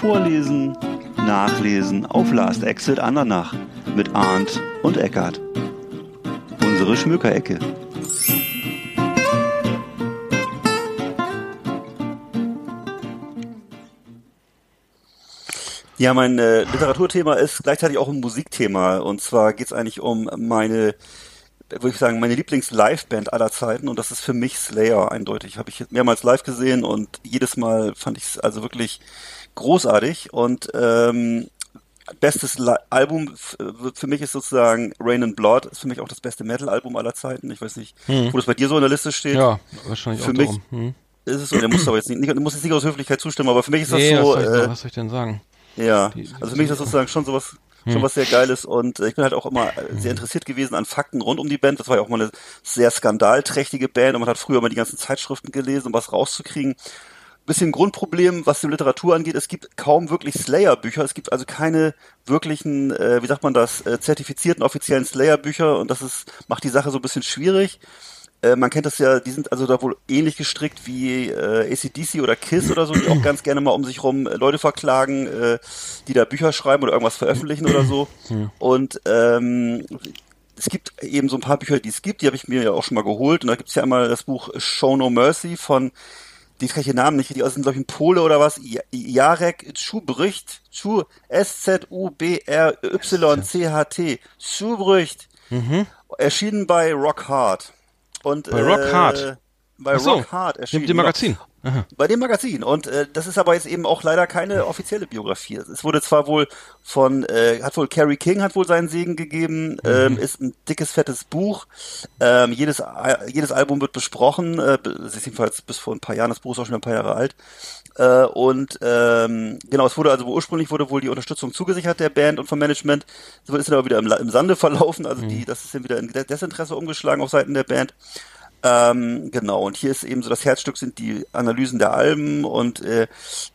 vorlesen, nachlesen auf Last Exit Andernach mit Arndt und Eckart. Unsere Schmökerecke. Ja, mein äh, Literaturthema ist gleichzeitig auch ein Musikthema. Und zwar geht es eigentlich um meine, würde ich sagen, meine Lieblings-Live-Band aller Zeiten. Und das ist für mich Slayer eindeutig. Habe ich mehrmals live gesehen und jedes Mal fand ich es also wirklich großartig. Und ähm, bestes Li Album f- für mich ist sozusagen Rain and Blood. Ist für mich auch das beste Metal-Album aller Zeiten. Ich weiß nicht, wo das bei dir so in der Liste steht. Ja, wahrscheinlich Für auch mich-. Hm. Ist es so, der muss aber jetzt nicht, nicht, muss jetzt nicht aus Höflichkeit zustimmen, aber für mich ist das Nee, so, was, soll ich, äh, was soll ich denn sagen? ja, Die- also für mich ist das sozusagen schon sowas, Hm. schon was sehr Geiles und äh, ich bin halt auch immer sehr interessiert gewesen an Fakten rund um die Band. Das war ja auch mal eine sehr skandalträchtige Band und man hat früher mal die ganzen Zeitschriften gelesen, um was rauszukriegen. Bisschen Grundproblem, was die Literatur angeht, es gibt kaum wirklich Slayer-Bücher. Es gibt also keine wirklichen, äh, wie sagt man das, äh, zertifizierten offiziellen Slayer-Bücher und das ist, macht die Sache so ein bisschen schwierig. Äh, man kennt das ja, die sind also da wohl ähnlich gestrickt wie äh, ACDC oder KISS oder so, die auch [clears throat] ganz gerne mal um sich rum äh, Leute verklagen, äh, die da Bücher schreiben oder irgendwas veröffentlichen oder so. [clears throat] Und ähm, es gibt eben so ein paar Bücher, die es gibt, die habe ich mir ja auch schon mal geholt. Und da gibt es ja einmal das Buch Show No Mercy von, die kann ich den Namen nicht richtig aus, ich ein Pole oder was, Ja- Jarek Schubricht, Schu, S-Z-U-B-R-Y-C-H-T, Schubricht, erschienen bei Rock Hard. Und. Bei Rock Hard? Bei Ach so, Rock Hard erschienen. Dem, dem genau. Magazin. Aha. Bei dem Magazin. Und äh, das ist aber jetzt eben auch leider keine offizielle Biografie. Es wurde zwar wohl von, äh, hat wohl Carrie King hat wohl seinen Segen gegeben, ähm, ist ein dickes, fettes Buch. Ähm, jedes, Al- jedes Album wird besprochen. Äh, das ist jedenfalls bis vor ein paar Jahren, das Buch ist auch schon ein paar Jahre alt. Äh, und ähm, genau, es wurde also ursprünglich wurde wohl die Unterstützung zugesichert der Band und vom Management. Es ist dann aber wieder im, im Sande verlaufen, also die, das ist dann wieder in Desinteresse umgeschlagen auf Seiten der Band. Ähm, genau, und hier ist eben so das Herzstück sind die Analysen der Alben und äh,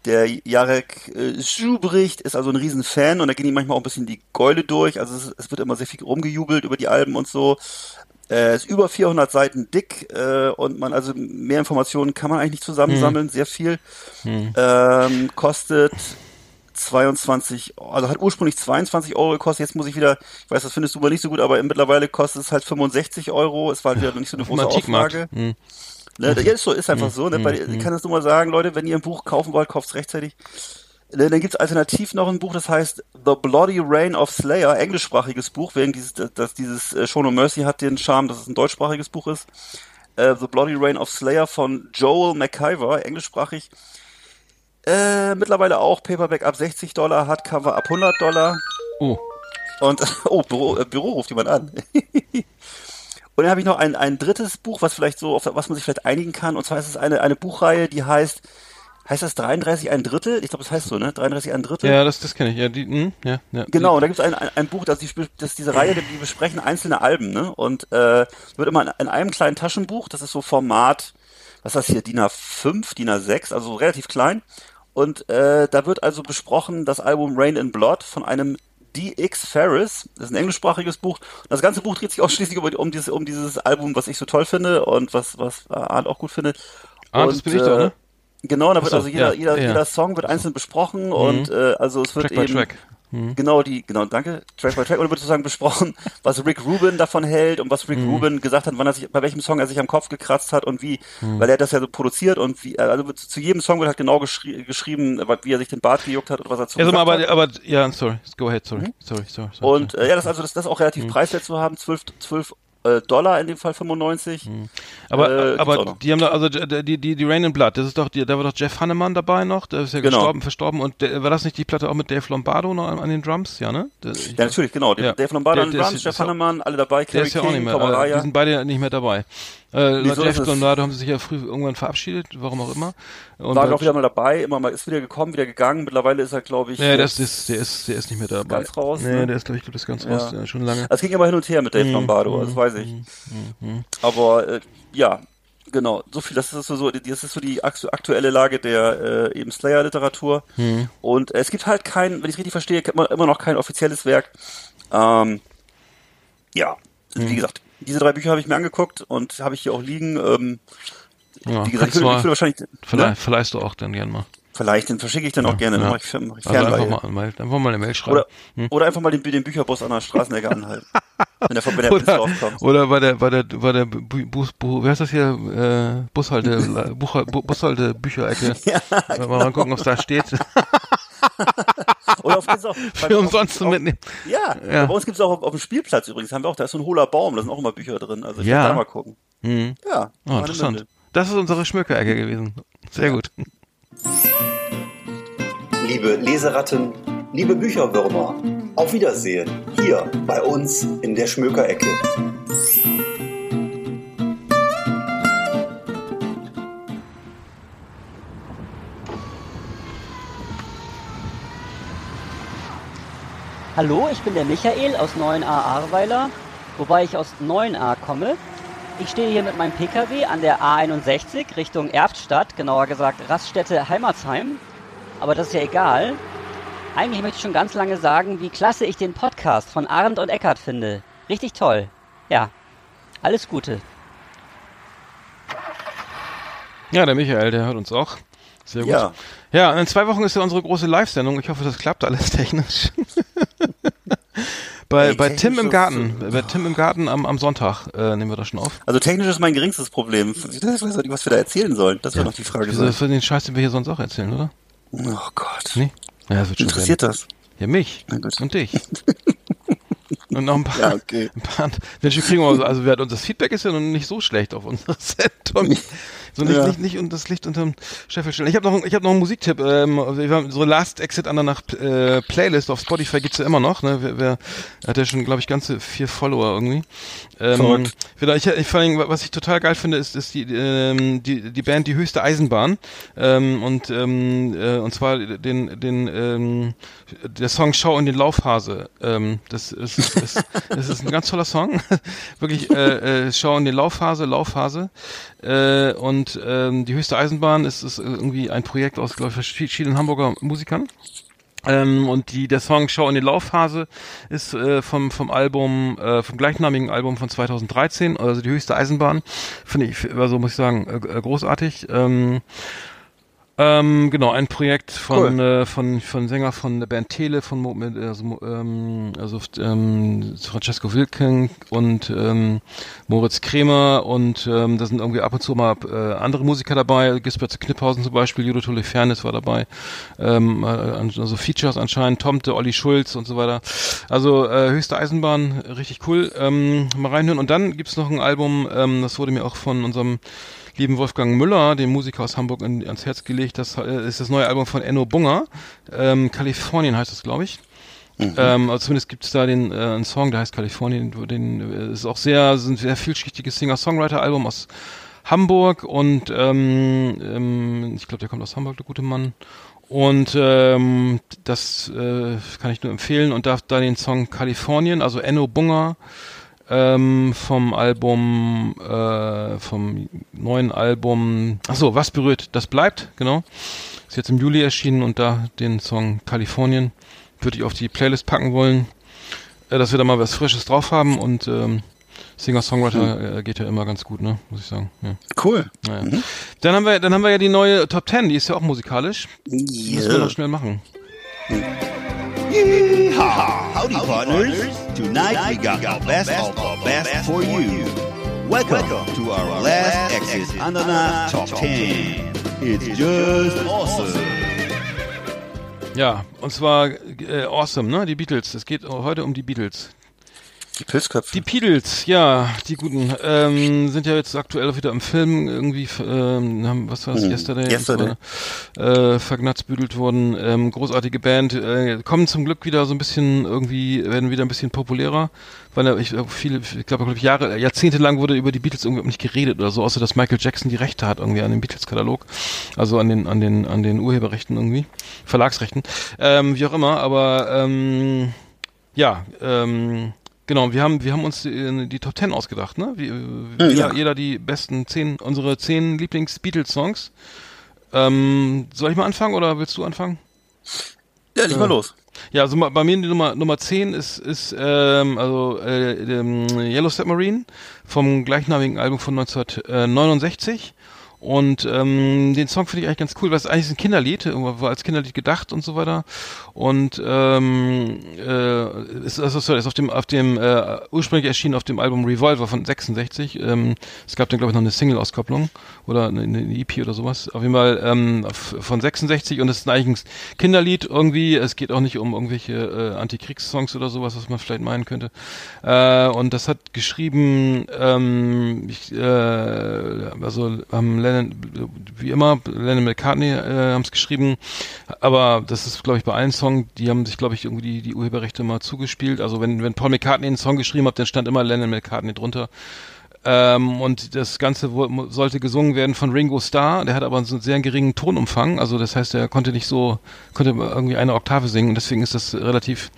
der Jarek äh, Schubricht ist also ein Riesenfan und da gehen ihm manchmal auch ein bisschen die Geule durch, also es, es wird immer sehr viel rumgejubelt über die Alben und so. Äh, ist über 400 Seiten dick äh, und man also mehr Informationen kann man eigentlich nicht zusammensammeln, sehr viel. Ähm, kostet 22, also hat ursprünglich 22 Euro gekostet, jetzt muss ich wieder, ich weiß, das findest du aber nicht so gut, aber mittlerweile kostet es halt 65 Euro, es war halt wieder nicht so eine große. Auflage. Hm. Ne, ja, ist so, ist einfach so. Ne? Bei, ich kann das nur mal sagen, Leute, wenn ihr ein Buch kaufen wollt, kauft's rechtzeitig. Ne, Dann gibt's alternativ noch ein Buch, das heißt The Bloody Reign of Slayer, englischsprachiges Buch, wegen dieses, dass dieses äh, Show No Mercy hat den Charme, dass es ein deutschsprachiges Buch ist. Äh, The Bloody Reign of Slayer von Joel McIver, englischsprachig. Äh, mittlerweile auch Paperback ab 60 Dollar, Hardcover ab 100 Dollar. Oh, Und, [laughs] oh, Büro, äh, Büro ruft jemand an. [laughs] und dann habe ich noch ein, ein drittes Buch, was vielleicht so, auf was man sich vielleicht einigen kann. Und zwar ist es eine, eine Buchreihe, die heißt, heißt das 33 ein Drittel? Ich glaube, das heißt so, ne? 33 ein Drittel? ja, das, das kenne ich. Ja, die, hm, ja, ja. Genau, und da gibt es ein, ein, ein Buch, das, die, das ist diese Reihe, die besprechen einzelne Alben, ne? Und äh, wird immer in, in einem kleinen Taschenbuch, das ist so Format, was ist das hier, DIN A5, DIN A6, also relativ klein. Und äh, da wird also besprochen das Album Rain in Blood von einem D.X. Ferris, das ist ein englischsprachiges Buch. Das ganze Buch dreht sich [laughs] ausschließlich um, um, dieses, um dieses Album, was ich so toll finde und was, was Arndt auch gut findet. Ah, das Und, bin ich doch, äh, ne? Genau, da wird so, also jeder, ja, jeder, ja. jeder Song wird einzeln besprochen und äh, also es wird Track eben Track. genau die, genau, danke, Track by Track und wird sozusagen besprochen, [laughs] was Rick Rubin davon hält und was Rick Rubin gesagt hat, wann er sich, bei welchem Song er sich am Kopf gekratzt hat und wie, weil er das ja so produziert und wie, also wird- zu jedem Song wird halt genau geschri geschrieben, wie er sich den Bart gejuckt hat und was er zu Ja, gesagt aber, hat. aber, ja, sorry, go ahead, sorry, sorry, sorry. sorry Und äh, ja, das also das, das ist auch relativ preiswert zu haben, 12, 12 äh, Dollar in dem Fall 95. Aber, Äh, aber die haben da, also die, die, die, Rain in Blood, das ist doch, die, da war doch Jeff Hanneman dabei noch, der ist ja Genau. gestorben, verstorben und der, war das nicht die Platte auch mit Dave Lombardo noch an, an den Drums, ja, ne? Der, Ja, natürlich, genau. Ja. Dave Lombardo Der- an ist- Drums, Jeff Hanneman, alle dabei, ist ja auch nicht King, mehr, Tom äh, die sind beide nicht mehr dabei. Äh, Jeff ist es- Lombardo haben sie sich ja früh irgendwann verabschiedet, warum auch immer. Und War doch wieder mal dabei, immer mal ist wieder gekommen, wieder gegangen. Mittlerweile ist er, glaube ich, Nee, das ist, der ist, der ist nicht mehr dabei. ganz raus, Nee, ne? der ist, glaube ich, glaub, das ganz Ja. raus, ja, schon lange. Es ging immer hin und her mit Mhm. Dave Lombardo, das weiß ich. Aber äh, ja, genau, so viel, das ist so, so das ist so die aktu- aktuelle Lage der äh, eben Slayer-Literatur. Mhm. Und es gibt halt kein, wenn ich richtig verstehe, immer, immer noch kein offizielles Werk. Ähm, ja, Mhm. wie gesagt, diese drei Bücher habe ich mir angeguckt und habe ich hier auch liegen. Ähm, Ja, wie gesagt, ich würde, ich würde wahrscheinlich, vielleicht, ne? verleihst du auch dann gern mal. vielleicht, den verschicke ich dann auch gerne, ja. mache ich, mach ich Also einfach mal, mal, einfach mal eine Mail schreiben. Oder, oder einfach mal den, den Bücherbus an der Straßenecke anhalten. [laughs] wenn der, wenn der oder, Dorf kommt. oder bei der, bei der, bei der Bu- Bus, Bu, wie heißt das hier, äh, Bushalte, [laughs] Buch, Bu, Bushalte, Bücherecke. Ja, Mal, mal gucken, ob es da steht. [laughs] Oder auf, gibt's auch, [laughs] Für umsonst zu mitnehmen. Ja, Ja. bei uns gibt's auch auf, auf dem Spielplatz übrigens, haben wir auch, da ist so ein hohler Baum, da sind auch immer Bücher drin. Also ich Ja. ja. da mal gucken. Mhm. Ja, Oh, interessant. Das ist unsere Schmückerecke gewesen. Sehr gut. Liebe Leseratten, liebe Bücherwürmer, auf Wiedersehen hier bei uns in der Schmökerecke. Hallo, ich bin der Michael aus 9a Ahrweiler, wobei ich aus 9a komme. Ich stehe hier mit meinem Pkw an der A61 Richtung Erftstadt, genauer gesagt Raststätte Heimatsheim. Aber das ist ja egal. Eigentlich möchte ich schon ganz lange sagen, wie klasse ich den Podcast von Arndt und Eckart finde. Richtig toll. Ja, alles Gute. Ja, der Michael, der hört uns auch. Sehr gut. Ja. Ja, in zwei Wochen ist ja unsere große Live-Sendung. Ich hoffe, das klappt alles technisch. [laughs] bei, Ey, bei Tim im Garten. Bei Tim im Garten am, am Sonntag äh, nehmen wir das schon auf. Also technisch ist mein geringstes Problem. Ich weiß nicht, was wir da erzählen sollen. Das wird noch die Frage Wieso für den Scheiß, den wir hier sonst auch erzählen, oder? Oh Gott. Nee? Ja, das wird schon Interessiert werden. das? Ja, mich. Und dich. [laughs] Und noch ein paar. Ja, okay. [laughs] Ein paar Mensch, wir kriegen auch, also wir, das Feedback ist ja noch nicht so schlecht auf unserer [laughs] Sendung. So nicht, Ja. nicht, nicht und das Licht unterm Scheffel stellen. Ich habe noch, ich hab noch einen Musiktipp. Ähm, haben so Last Exit Andernach äh, Playlist auf Spotify gibt's ja immer noch. Ne? Wer, wer hat ja schon, glaube ich, ganze vier Follower irgendwie. Ähm, Verrückt. ich, ich, vor allem, was ich total geil finde, ist, ist die, ähm, die, die Band Die höchste Eisenbahn. Ähm, und, ähm, äh, und zwar den, den, ähm, der Song Schau in den Laufhase. Ähm, das, ist, ist, das ist ein ganz toller Song. [laughs] Wirklich, äh, äh, Schau in den Laufhase, Laufhase. Äh, und ähm, die höchste Eisenbahn ist, ist irgendwie ein Projekt aus, glaube ich, verschiedenen Hamburger Musikern. Ähm, und die, der Song Schau in die Laufphase ist äh, vom, vom Album, äh, vom gleichnamigen Album von 2013, also die höchste Eisenbahn. Finde ich, also muss ich sagen, äh, großartig. Ähm, ähm, genau, ein Projekt von, äh, von, von Sänger von der Band Tele, von also, ähm, also ähm, Francesco Wilken und ähm, Moritz Kremer und ähm, da sind irgendwie ab und zu mal äh, andere Musiker dabei, Gisbert Kniphausen zum Beispiel, Judo Tolifernes war dabei, ähm, äh, also Features anscheinend, Tomte, Olli Schulz und so weiter. Also äh, höchste Eisenbahn, richtig cool. Ähm, mal reinhören. Und dann gibt's noch ein Album, ähm, das wurde mir auch von unserem lieben Wolfgang Müller, dem Musiker aus Hamburg, in, ans Herz gelegt. Das äh, ist das neue Album von Enno Bunger. Ähm, Kalifornien heißt das, glaube ich. Ähm, also zumindest gibt es da den äh, einen Song, der heißt Kalifornien. Den äh, ist auch sehr, ist ein sehr vielschichtiges Singer-Songwriter-Album aus Hamburg und ähm, ähm, ich glaube, der kommt aus Hamburg, der gute Mann. Und ähm, das äh, kann ich nur empfehlen und darf da den Song Kalifornien, also Enno Bunger ähm, vom Album, äh, vom neuen Album, ach so, was berührt, das bleibt, genau. Ist jetzt im Juli erschienen und da den Song Kalifornien würde ich auf die Playlist packen wollen, äh, dass wir da mal was Frisches drauf haben und ähm, Singer-Songwriter äh, geht ja immer ganz gut, ne, muss ich sagen. Ja. Cool. Naja. Dann haben wir, dann haben wir ja die neue Top 10, die ist ja auch musikalisch. Die müssen wir noch schnell machen. Howdy, partners. Tonight we got our best of our best for you. Welcome to our last Exit Ananas Top 10. It's just awesome. Ja, und zwar äh, Awesome, ne? Die Beatles. Es geht heute um die Beatles. Die Pilzköpfe. Die Beatles, ja, die guten, ähm, sind ja jetzt aktuell auch wieder im Film irgendwie, ähm, haben, was war das, Hm, Yesterday, Yesterday. äh, vergnatzbüdelt worden, ähm, großartige Band, äh, kommen zum Glück wieder so ein bisschen irgendwie, werden wieder ein bisschen populärer, weil ich viele, ich glaube, glaub Jahre, jahrzehntelang wurde über die Beatles irgendwie nicht geredet oder so, außer dass Michael Jackson die Rechte hat irgendwie an dem Beatles-Katalog, also an den, an den, an den Urheberrechten irgendwie, Verlagsrechten, ähm, wie auch immer, aber, ähm, ja, ähm, Genau, wir haben, wir haben uns die, die Top Ten ausgedacht, ne? Wie, äh, jeder, ja. jeder die besten zehn, unsere zehn Lieblings-Beatles-Songs. Ähm, soll ich mal anfangen oder willst du anfangen? Ja, leg mal los. Ja, also bei mir die Nummer Nummer 10 ist ist ähm, also äh, Yellow Submarine vom gleichnamigen Album von 1969 und ähm, den Song finde ich eigentlich ganz cool, weil es eigentlich ein Kinderlied, äh, war als Kinderlied gedacht und so weiter und ähm, äh, ist also sorry, ist auf dem auf dem äh, ursprünglich erschienen auf dem Album Revolver von 66. Ähm, es gab dann glaube ich noch eine Single Auskopplung oder eine, eine EP oder sowas. Auf jeden Fall ähm, von 66 und es ist eigentlich ein Kinderlied irgendwie. Es geht auch nicht um irgendwelche äh, Antikriegssongs oder sowas, was man vielleicht meinen könnte. Äh, und das hat geschrieben, ähm, ich, äh, also haben Lennon, wie immer, Lennon McCartney äh, haben es geschrieben, aber das ist, glaube ich, bei allen Songs, die haben sich, glaube ich, irgendwie die, die Urheberrechte mal zugespielt. Also wenn, wenn Paul McCartney einen Song geschrieben hat, dann stand immer Lennon McCartney drunter. Ähm, und das Ganze sollte gesungen werden von Ringo Starr. Der hat aber einen sehr geringen Tonumfang. Also das heißt, er konnte nicht so, konnte irgendwie eine Oktave singen. Und deswegen ist das relativ,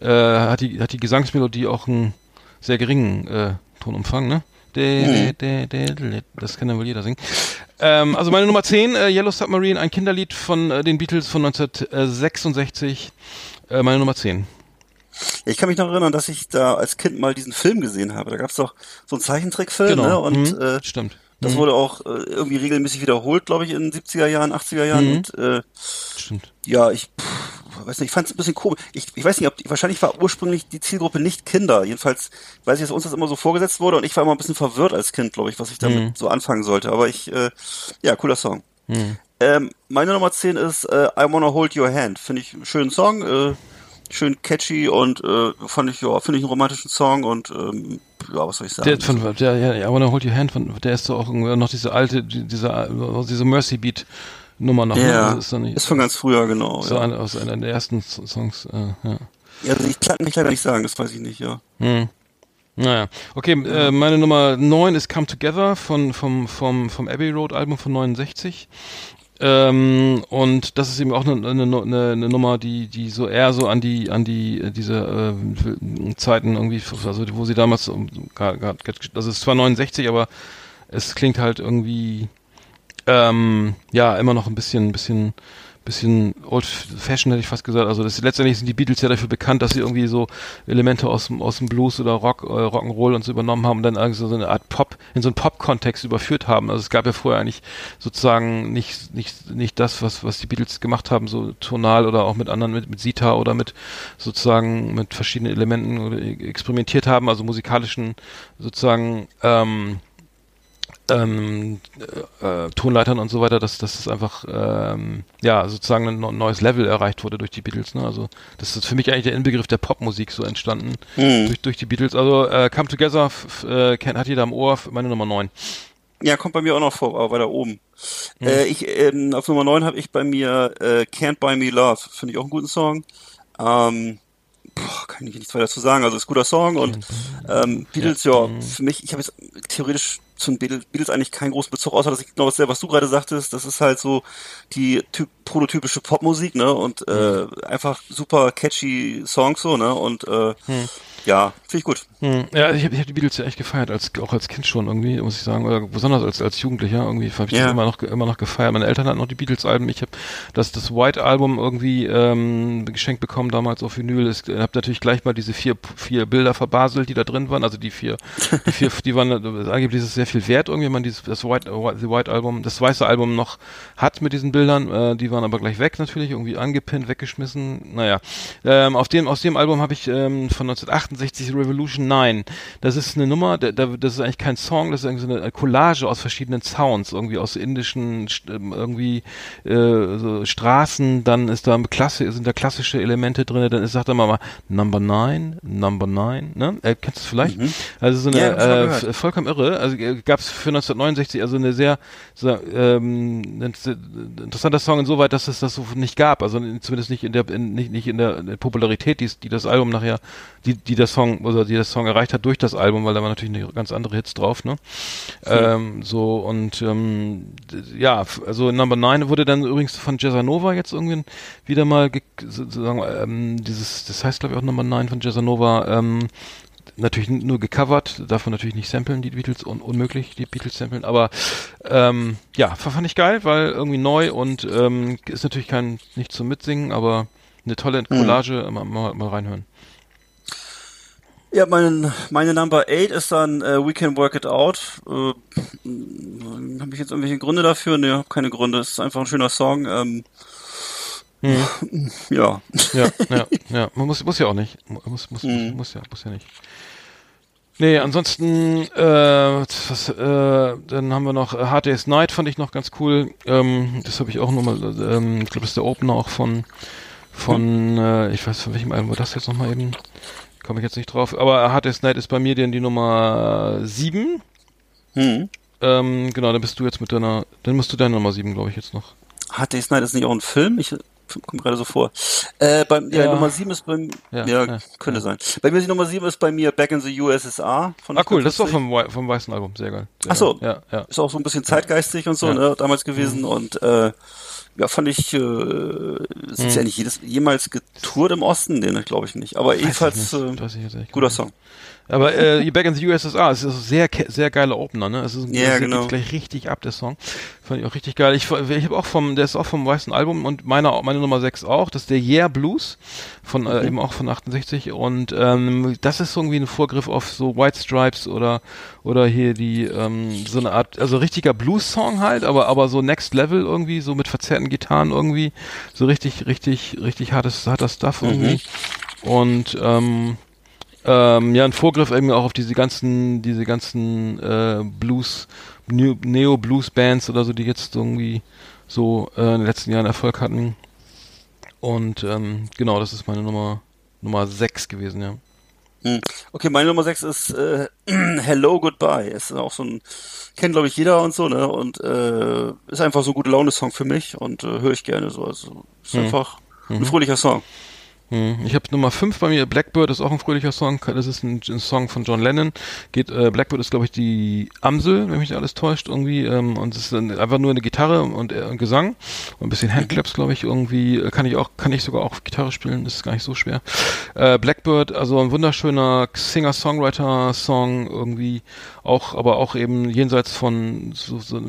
äh, hat die, hat die Gesangsmelodie auch einen sehr geringen äh, Tonumfang, ne? De, Das kann dann wohl jeder singen. Ähm, also meine Nummer 10, äh, Yellow Submarine, ein Kinderlied von äh, den Beatles von 1966. Äh, meine Nummer 10. Ich kann mich noch erinnern, dass ich da als Kind mal diesen Film gesehen habe. Da gab's doch so einen Zeichentrickfilm, Genau. ne? Und Mhm. äh, Stimmt. Das wurde auch äh, irgendwie regelmäßig wiederholt, glaube ich, in den 70er Jahren, 80er Jahren. Mhm. Und äh, Stimmt. ja, ich pff, weiß nicht, ich fand es ein bisschen komisch. Ich, ich weiß nicht, ob die, wahrscheinlich war ursprünglich die Zielgruppe nicht Kinder. Jedenfalls weiß ich, dass uns das immer so vorgesetzt wurde und ich war immer ein bisschen verwirrt als Kind, glaube ich, was ich damit Mhm. so anfangen sollte. Aber ich, äh, ja, cooler Song. Ähm, meine Nummer 10 ist äh, I Wanna Hold Your Hand. Finde ich einen schönen Song, äh, schön catchy und äh, fand ich, ja, finde ich einen romantischen Song und ähm, ja, was soll ich sagen? Der, von, der, ja, ja, aber Hold Your Hand, von, der ist doch auch noch diese alte, die- diese, diese Mercy Beat Nummer noch. ja, Ne? Das ist, nicht, ist von ganz früher, genau. so ja. eine, aus einer der ersten Songs. Äh, ja. ja, also ich kann mich leider nicht sagen, das weiß ich nicht, ja. Hm. Naja, okay, äh, meine Nummer 9 ist Come Together von, vom, vom, vom Abbey Road Album von 69. Ähm, und das ist eben auch eine, eine, eine, eine Nummer, die, die so eher so an die, an die, äh, diese äh, Zeiten irgendwie, also wo sie damals, gar- das ist zwar 69, aber es klingt halt irgendwie, ähm, ja, immer noch ein bisschen, bisschen, bisschen old fashioned hätte ich fast gesagt. Also das, letztendlich sind die Beatles ja dafür bekannt, dass sie irgendwie so Elemente aus dem, aus dem Blues oder Rock, äh, Rock'n'Roll und so übernommen haben und dann irgendwie so eine Art Pop, in so einen Pop-Kontext überführt haben. Also es gab ja vorher eigentlich sozusagen nicht, nicht, nicht das, was, was die Beatles gemacht haben, so tonal oder auch mit anderen, mit, mit Sita oder mit sozusagen mit verschiedenen Elementen oder experimentiert haben, also musikalischen sozusagen, ähm, ähm, äh, äh, Tonleitern und so weiter, dass, dass es einfach ähm, ja sozusagen ein neu- neues Level erreicht wurde durch die Beatles. Ne? Also das ist für mich eigentlich der Inbegriff der Popmusik so entstanden durch, durch die Beatles. Also äh, Come Together äh, hat jeder am Ohr, meine Nummer 9. Ja, kommt bei mir auch noch vor, aber weiter oben. Hm. Äh, ich, ähm, auf Nummer 9 habe ich bei mir äh, Can't Buy Me Love. Finde ich auch einen guten Song. Ähm, boah, kann ich nichts weiter zu sagen. Also ist ein guter Song und ähm, Beatles, ja, Hm. für mich, ich habe jetzt theoretisch zu den Beatles, eigentlich keinen großen Bezug, außer dass ich genau das, was du gerade sagtest, das ist halt so die typ, prototypische Popmusik, ne? Und äh, einfach super catchy Songs so, ne? Und äh, ja, finde ich gut. Hm, ja, ich habe hab die Beatles ja echt gefeiert, als, auch als Kind schon irgendwie, muss ich sagen, oder besonders als, als Jugendlicher irgendwie habe ich Ja. das immer noch, immer noch gefeiert. Meine Eltern hatten noch die Beatles-Alben, ich habe das, das White-Album irgendwie ähm, geschenkt bekommen, damals auf Vinyl. Ich habe natürlich gleich mal diese vier, vier Bilder verbaselt, die da drin waren, also die vier, die vier, die waren, äh, angeblich ist es sehr viel wert irgendwie, wenn man dieses, das White, White, White-Album, das weiße Album noch hat mit diesen Bildern, äh, die waren aber gleich weg natürlich, irgendwie angepinnt, weggeschmissen, naja. Ähm, auf dem, aus dem Album habe ich ähm, von 1968 Revolution 9. Das ist eine Nummer, da, da, das ist eigentlich kein Song, das ist irgendwie so eine Collage aus verschiedenen Sounds, irgendwie aus indischen, ähm, irgendwie äh, so Straßen, dann ist da Klasse, sind da klassische Elemente drin, dann ist, sagt er mal, Number 9, Number 9, ne? Äh, kennst du es vielleicht? Also so eine, Ja, äh, vollkommen irre. Also äh, gab es für 1969 also eine sehr, so, ähm, s- interessanter Song insoweit, dass es das so nicht gab. Also in- zumindest nicht in der in, nicht, nicht in der, Popularität, die, die das Album nachher, die, die der Song oder die der Song erreicht hat durch das Album, weil da waren natürlich eine ganz andere Hits drauf, ne? Ähm, so und ähm, ja, also Number 9 wurde dann übrigens von Jazzanova jetzt irgendwie wieder mal ge- sozusagen ähm, dieses, das heißt glaube ich auch Number 9 von Jazzanova, ähm, natürlich nur gecovert, darf man natürlich nicht samplen, die Beatles, un unmöglich, die Beatles samplen, aber ähm, ja, fand ich geil, weil irgendwie neu und ähm, ist natürlich kein, nicht zum Mitsingen, aber eine tolle Collage, mal, mal, mal reinhören. Ja, mein, meine Number 8 ist dann äh, We Can Work It Out. Äh, habe ich jetzt irgendwelche Gründe dafür? Ne, habe keine Gründe. Es ist einfach ein schöner Song. Ähm, [laughs] ja. Ja, ja, ja. Man muss, muss ja auch nicht. Muss, muss, muss, muss ja, muss ja nicht. Nee, ansonsten, äh, was, äh, dann haben wir noch äh, Hard Day's Night, fand ich noch ganz cool. Ähm, das habe ich auch nochmal, ähm, ich glaube, das ist der Opener auch von, von, äh, ich weiß von welchem Album war das jetzt nochmal eben. Komme ich jetzt nicht drauf. Aber Hard Day's Night ist bei mir denn die Nummer sieben. Hm. Ähm, genau, dann bist du jetzt mit deiner, dann musst du deine Nummer sieben, glaube ich, jetzt noch. Hard Day's Night ist nicht auch ein Film? Ich kommt gerade so vor. Äh, bei, ja, Ja. Nummer 7 ist bei Ja, ja, ja, könnte sein. Bei mir ist die Nummer 7 ist bei mir Back in the USSR von Ah, cool, das ist auch 1950. vom, vom weißen Album, sehr geil. Sehr Ach so. geil. Ist auch so ein bisschen zeitgeistig und so, ne, damals gewesen und äh, ja, fand ich, äh, sind Hm. sie ja nicht jedes, jemals getourt im Osten? Nee, ne, glaube ich nicht. Aber jedenfalls, Weiß ich äh, guter nicht. Song. Aber äh, [laughs] Back in the USSR, es ist ein sehr, sehr geiler Opener, ne? Es ist ein, der genau. geht gleich richtig ab, der Song. Fand ich auch richtig geil. Ich, ich habe auch vom, der ist auch vom weißen Album und meiner, meine Nummer 6 auch. Das ist der Yeah Blues von, Mhm. äh, eben auch von 68. Und ähm, das ist irgendwie ein Vorgriff auf so White Stripes oder, oder hier die, ähm, so eine Art, also richtiger Blues-Song halt, aber, aber so Next Level irgendwie, so mit verzerrten Gitarren irgendwie. So richtig, richtig, richtig hartes, harter Stuff irgendwie. Und, ähm, ähm, ja, ein Vorgriff eben auch auf diese ganzen, diese ganzen äh, Blues, Neo-Blues-Bands oder so, die jetzt irgendwie so äh, in den letzten Jahren Erfolg hatten. Und ähm, genau, das ist meine Nummer Nummer 6 gewesen, ja. Hm. Okay, meine Nummer 6 ist äh, [clears throat] Hello Goodbye. Ist auch so ein, kennt glaube ich jeder und so, ne? Und äh, ist einfach so ein gute Laune-Song für mich und äh, höre ich gerne so. Also ist einfach ein fröhlicher Song. Hm. Ich habe Nummer 5 bei mir, Blackbird ist auch ein fröhlicher Song, das ist ein, ein Song von John Lennon. Geht, äh, Blackbird ist glaube ich die Amsel, wenn mich nicht alles täuscht irgendwie ähm, und es ist dann einfach nur eine Gitarre und, äh, und Gesang und ein bisschen Handclaps glaube ich irgendwie, äh, kann ich auch, kann ich sogar auch Gitarre spielen, das ist gar nicht so schwer. Äh, Blackbird, also ein wunderschöner Singer-Songwriter-Song irgendwie, auch, aber auch eben jenseits von so, so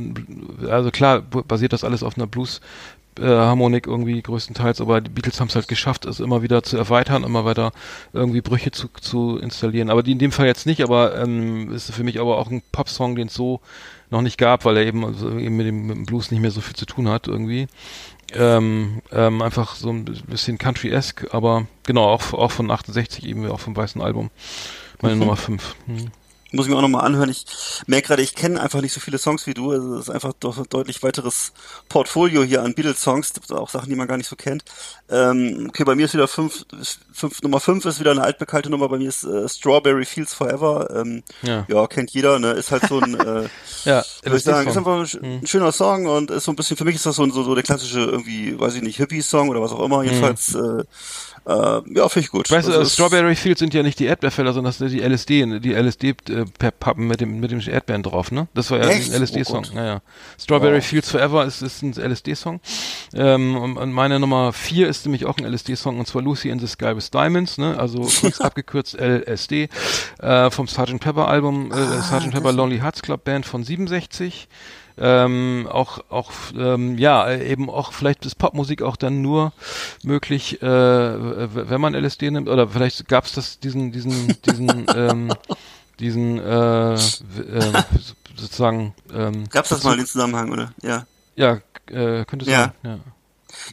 also klar basiert das alles auf einer Blues äh, Harmonik irgendwie größtenteils, aber die Beatles haben es halt geschafft, es immer wieder zu erweitern, immer weiter irgendwie Brüche zu, zu installieren. Aber die in dem Fall jetzt nicht, aber ähm, ist für mich aber auch ein Popsong, den es so noch nicht gab, weil er eben, also eben mit, dem, mit dem Blues nicht mehr so viel zu tun hat irgendwie. Ähm, ähm, einfach so ein bisschen Country-esque, aber genau, auch, auch von 68 eben, auch vom weißen Album. Meine Nummer 5. Hm. Muss ich mir auch nochmal anhören. Ich merke gerade, ich kenne einfach nicht so viele Songs wie du. Also es ist einfach doch ein deutlich weiteres Portfolio hier an Beatles-Songs. Auch Sachen, die man gar nicht so kennt. Ähm, okay, bei mir ist wieder fünf, fünf Nummer fünf ist wieder eine altbekannte Nummer. Bei mir ist äh, Strawberry Fields Forever. Ähm, Ja. ja. kennt jeder. Ne? Ist halt so ein, äh, [laughs] Ja, würde ich sagen, ist einfach ein, ein schöner Song und ist so ein bisschen, für mich ist das so, so, so der klassische irgendwie, weiß ich nicht, Hippie-Song oder was auch immer. Jedenfalls, äh, äh, ja, finde ich gut. Weißt du, Also äh, Strawberry Fields sind ja nicht die Erdbeerfelder, sondern das sind die LSD, die LSD-Pappen mit dem, mit dem Erdbeeren drauf, ne? Das war ja Echt? ein LSD-Song. Oh naja. Strawberry Wow. Fields Forever ist, ist ein LSD-Song. Ähm, und und meine Nummer vier ist nämlich auch ein LSD-Song, und zwar Lucy in the Sky with Diamonds, ne? Also [laughs] kurz abgekürzt LSD, äh, vom Sgt. Pepper Album, äh, Ah, Sgt. Pepper Lonely Hearts Club Band von 67 ähm, auch auch ähm, ja eben auch vielleicht ist Popmusik auch dann nur möglich äh, w- wenn man LSD nimmt oder vielleicht gab es das diesen diesen diesen [laughs] ähm, diesen äh, äh, sozusagen ähm, Gab's das mal den Zusammenhang, oder? Ja. ja äh, könnte sein ja Ja,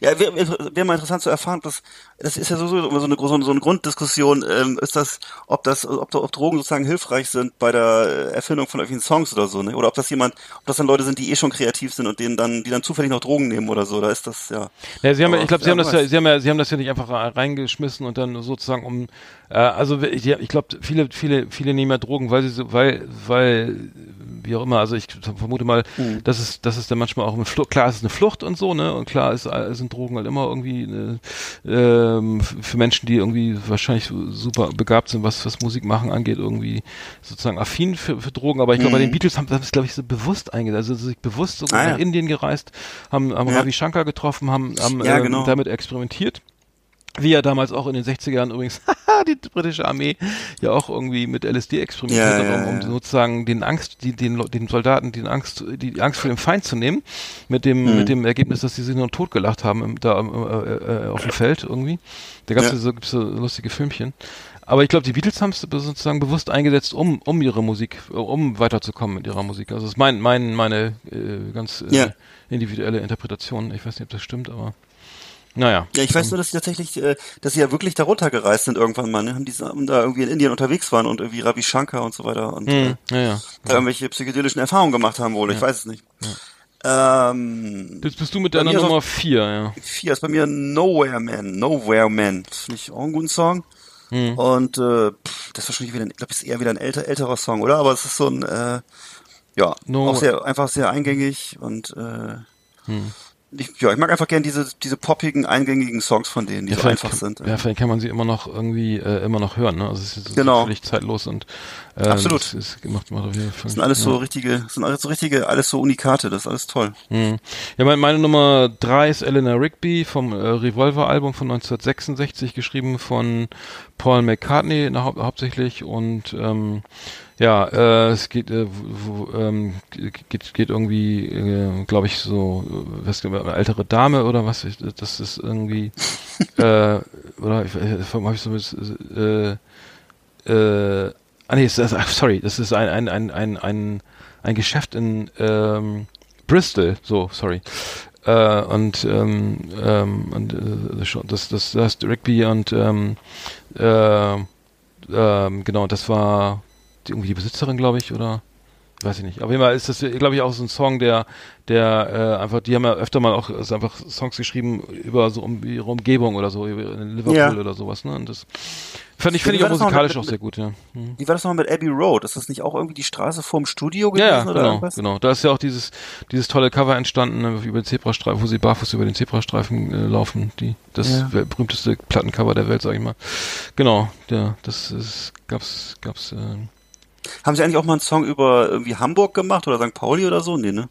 wäre wär mal interessant zu erfahren, dass das ist ja so, so, immer so, eine, so, so eine Grunddiskussion, ähm, ist das, ob das, ob, ob Drogen sozusagen hilfreich sind bei der äh, Erfindung von irgendwelchen Songs oder so, ne? Oder ob das jemand, ob das dann Leute sind, die eh schon kreativ sind und denen dann, die dann zufällig noch Drogen nehmen oder so, da ist das, ja. Ja, sie haben, ja- Aber ich glaube, sie wer haben das ja, sie haben ja, sie haben das ja nicht einfach reingeschmissen und dann sozusagen um, äh, also ich, ich glaube, viele, viele, viele nehmen ja Drogen, weil sie so, weil, weil, wie auch immer, also ich vermute mal, Hm. dass es, dass es dann manchmal auch eine Flucht, klar, es ist eine Flucht und so, ne, und klar ist, äh, sind Drogen halt immer irgendwie äh, ähm, für Menschen, die irgendwie wahrscheinlich super begabt sind, was was Musik machen angeht, irgendwie sozusagen affin für, für Drogen. Aber ich glaube, bei den Beatles haben haben es, glaube ich, so bewusst eingesetzt, also sich bewusst sogar Mhm. Ah, ja. nach Indien gereist, haben, haben Ja. Ravi Shankar getroffen, haben, haben Ja, ähm, genau. damit experimentiert. Wie ja damals auch in den 60er Jahren übrigens [laughs] die britische Armee ja auch irgendwie mit LSD experimentiert Ja, hat, ja, um, um ja. sozusagen den Angst, die, den, den Soldaten die Angst, die Angst vor dem Feind zu nehmen, mit dem, Mhm. mit dem Ergebnis, dass sie sich nur totgelacht haben im, da äh, äh, auf dem Feld irgendwie. Da gab es Ja. so, so lustige Filmchen. Aber ich glaube, die Beatles haben es sozusagen bewusst eingesetzt, um, um ihre Musik, um weiterzukommen mit ihrer Musik. Also das ist mein, mein, meine äh, ganz äh, individuelle Interpretation. Ich weiß nicht, ob das stimmt, aber naja. Ja, ich weiß nur, dass sie tatsächlich, äh, dass sie ja wirklich darunter gereist sind irgendwann mal, ne? Haben die haben da irgendwie in Indien unterwegs waren und irgendwie Ravi Shankar und so weiter und äh, Hm, ja, ja. da irgendwelche psychedelischen Erfahrungen gemacht haben wohl, ich weiß es nicht. Ähm, Jetzt bist du mit deiner Nummer auch- 4, ja. vier ist bei mir Nowhere Man, Nowhere Man. Das finde ich auch einen guten Song. Hm. Und äh, pff, das ist wahrscheinlich wieder, ein- ich glaube, ist eher wieder ein älter, älterer Song, oder? Aber es ist so ein, äh, ja, No- auch sehr, einfach sehr eingängig und äh, Hm. Ich, ja, ich mag einfach gern diese, diese poppigen, eingängigen Songs von denen, die so vielleicht einfach kann, sind. Ja, vielleicht kann man sie immer noch irgendwie äh, immer noch hören. Ne? Also es ist, Genau. völlig zeitlos und äh, Absolut. Das ist, macht, macht auf jeden Fall. Das sind alles ja. so richtige, das sind alles so richtige, alles so Unikate, das ist alles toll. Hm. Ja, meine, meine Nummer drei ist Eleanor Rigby vom äh, Revolver-Album von 1966, geschrieben von Paul McCartney hau hauptsächlich und ähm, ja, äh, es geht, äh, wo, ähm, geht, geht irgendwie, äh, glaube ich, so, äh, was, eine ältere Dame oder was, das ist irgendwie, [laughs] äh, oder ich, ich, hab ich so, äh, äh, ah nee, ach, sorry, das ist ein, ein, ein, ein, ein, ein Geschäft in ähm, Bristol, so, sorry. Äh, und ähm, ähm, und äh, das, das, das ist Rigby und ähm, äh, ähm, genau, das war irgendwie die Besitzerin, glaube ich, oder weiß ich nicht. Auf jeden Fall ist das, glaube ich, auch so ein Song, der, der äh, einfach, die haben ja öfter mal auch also einfach Songs geschrieben über so um ihre Umgebung oder so, in Liverpool Ja. oder sowas, ne? Und das fand ich, finde ich auch musikalisch mit- auch sehr gut, ja. Mhm. Wie war das nochmal mit Abbey Road? Ist das nicht auch irgendwie die Straße vorm Studio gewesen ja, oder genau, irgendwas? genau. Da ist ja auch dieses, dieses tolle Cover entstanden, ne, über den Zebrastreifen, wo sie barfuß über den Zebrastreifen äh, laufen, die, das Ja. berühmteste Plattencover der Welt, sag ich mal. Genau, ja, das ist, gab's, gab's, äh, Haben sie eigentlich auch mal einen Song über irgendwie Hamburg gemacht oder St. Pauli oder so? Nee, ne?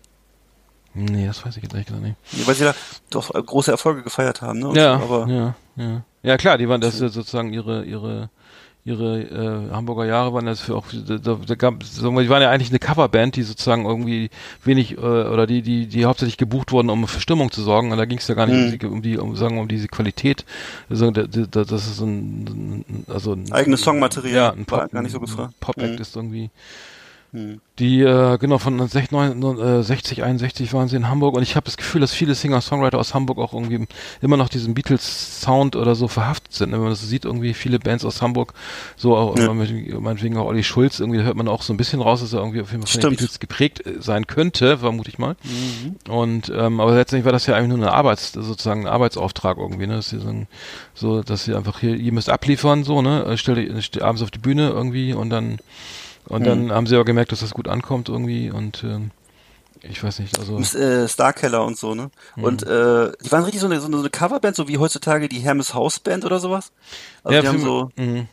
nee, das weiß ich jetzt ehrlich gesagt nicht. Nee, weil sie da doch äh, große Erfolge gefeiert haben, ne? Und Ja, so, aber ja, ja. Ja, klar, die waren, das sozusagen ihre, ihre, ihre äh, Hamburger Jahre waren das für auch, da, da, gab, sagen wir, die waren ja eigentlich eine Coverband, die sozusagen irgendwie wenig äh, oder die, die, die hauptsächlich gebucht wurden, um für Stimmung zu sorgen. Und da ging es ja gar nicht um, die, um die, um sagen wir, um diese Qualität. Also, da, da, das ist so ein, ein also ein, Eigenes Songmaterial ja, ein war Pop, gar nicht so gefragt. ein Pop-Act Mhm. ist irgendwie Die, äh, genau, von 60, 61 waren sie in Hamburg und ich habe das Gefühl, dass viele Singer-Songwriter aus Hamburg auch irgendwie immer noch diesen Beatles-Sound oder so verhaftet sind. Wenn man das sieht, irgendwie viele Bands aus Hamburg, so auch, Ja. meinetwegen auch Olli Schulz, irgendwie hört man auch so ein bisschen raus, dass er irgendwie auf jeden Fall von den. Beatles geprägt äh, sein könnte, vermute ich mal. Mhm. Und, ähm, aber letztendlich war das ja eigentlich nur eine Arbeits, sozusagen ein Arbeitsauftrag irgendwie, ne, dass sie so, ein- so, dass sie einfach hier, ihr müsst abliefern, so, ne, äh, stellt abends auf die Bühne irgendwie und dann, und dann Mhm. haben sie aber gemerkt, dass das gut ankommt irgendwie und ähm, ich weiß nicht, also äh, Starkeller und so, ne? Mhm. Und äh, die waren richtig so eine, so eine Coverband, so wie heutzutage die Hermes House Band oder sowas. Also die haben so, mhm.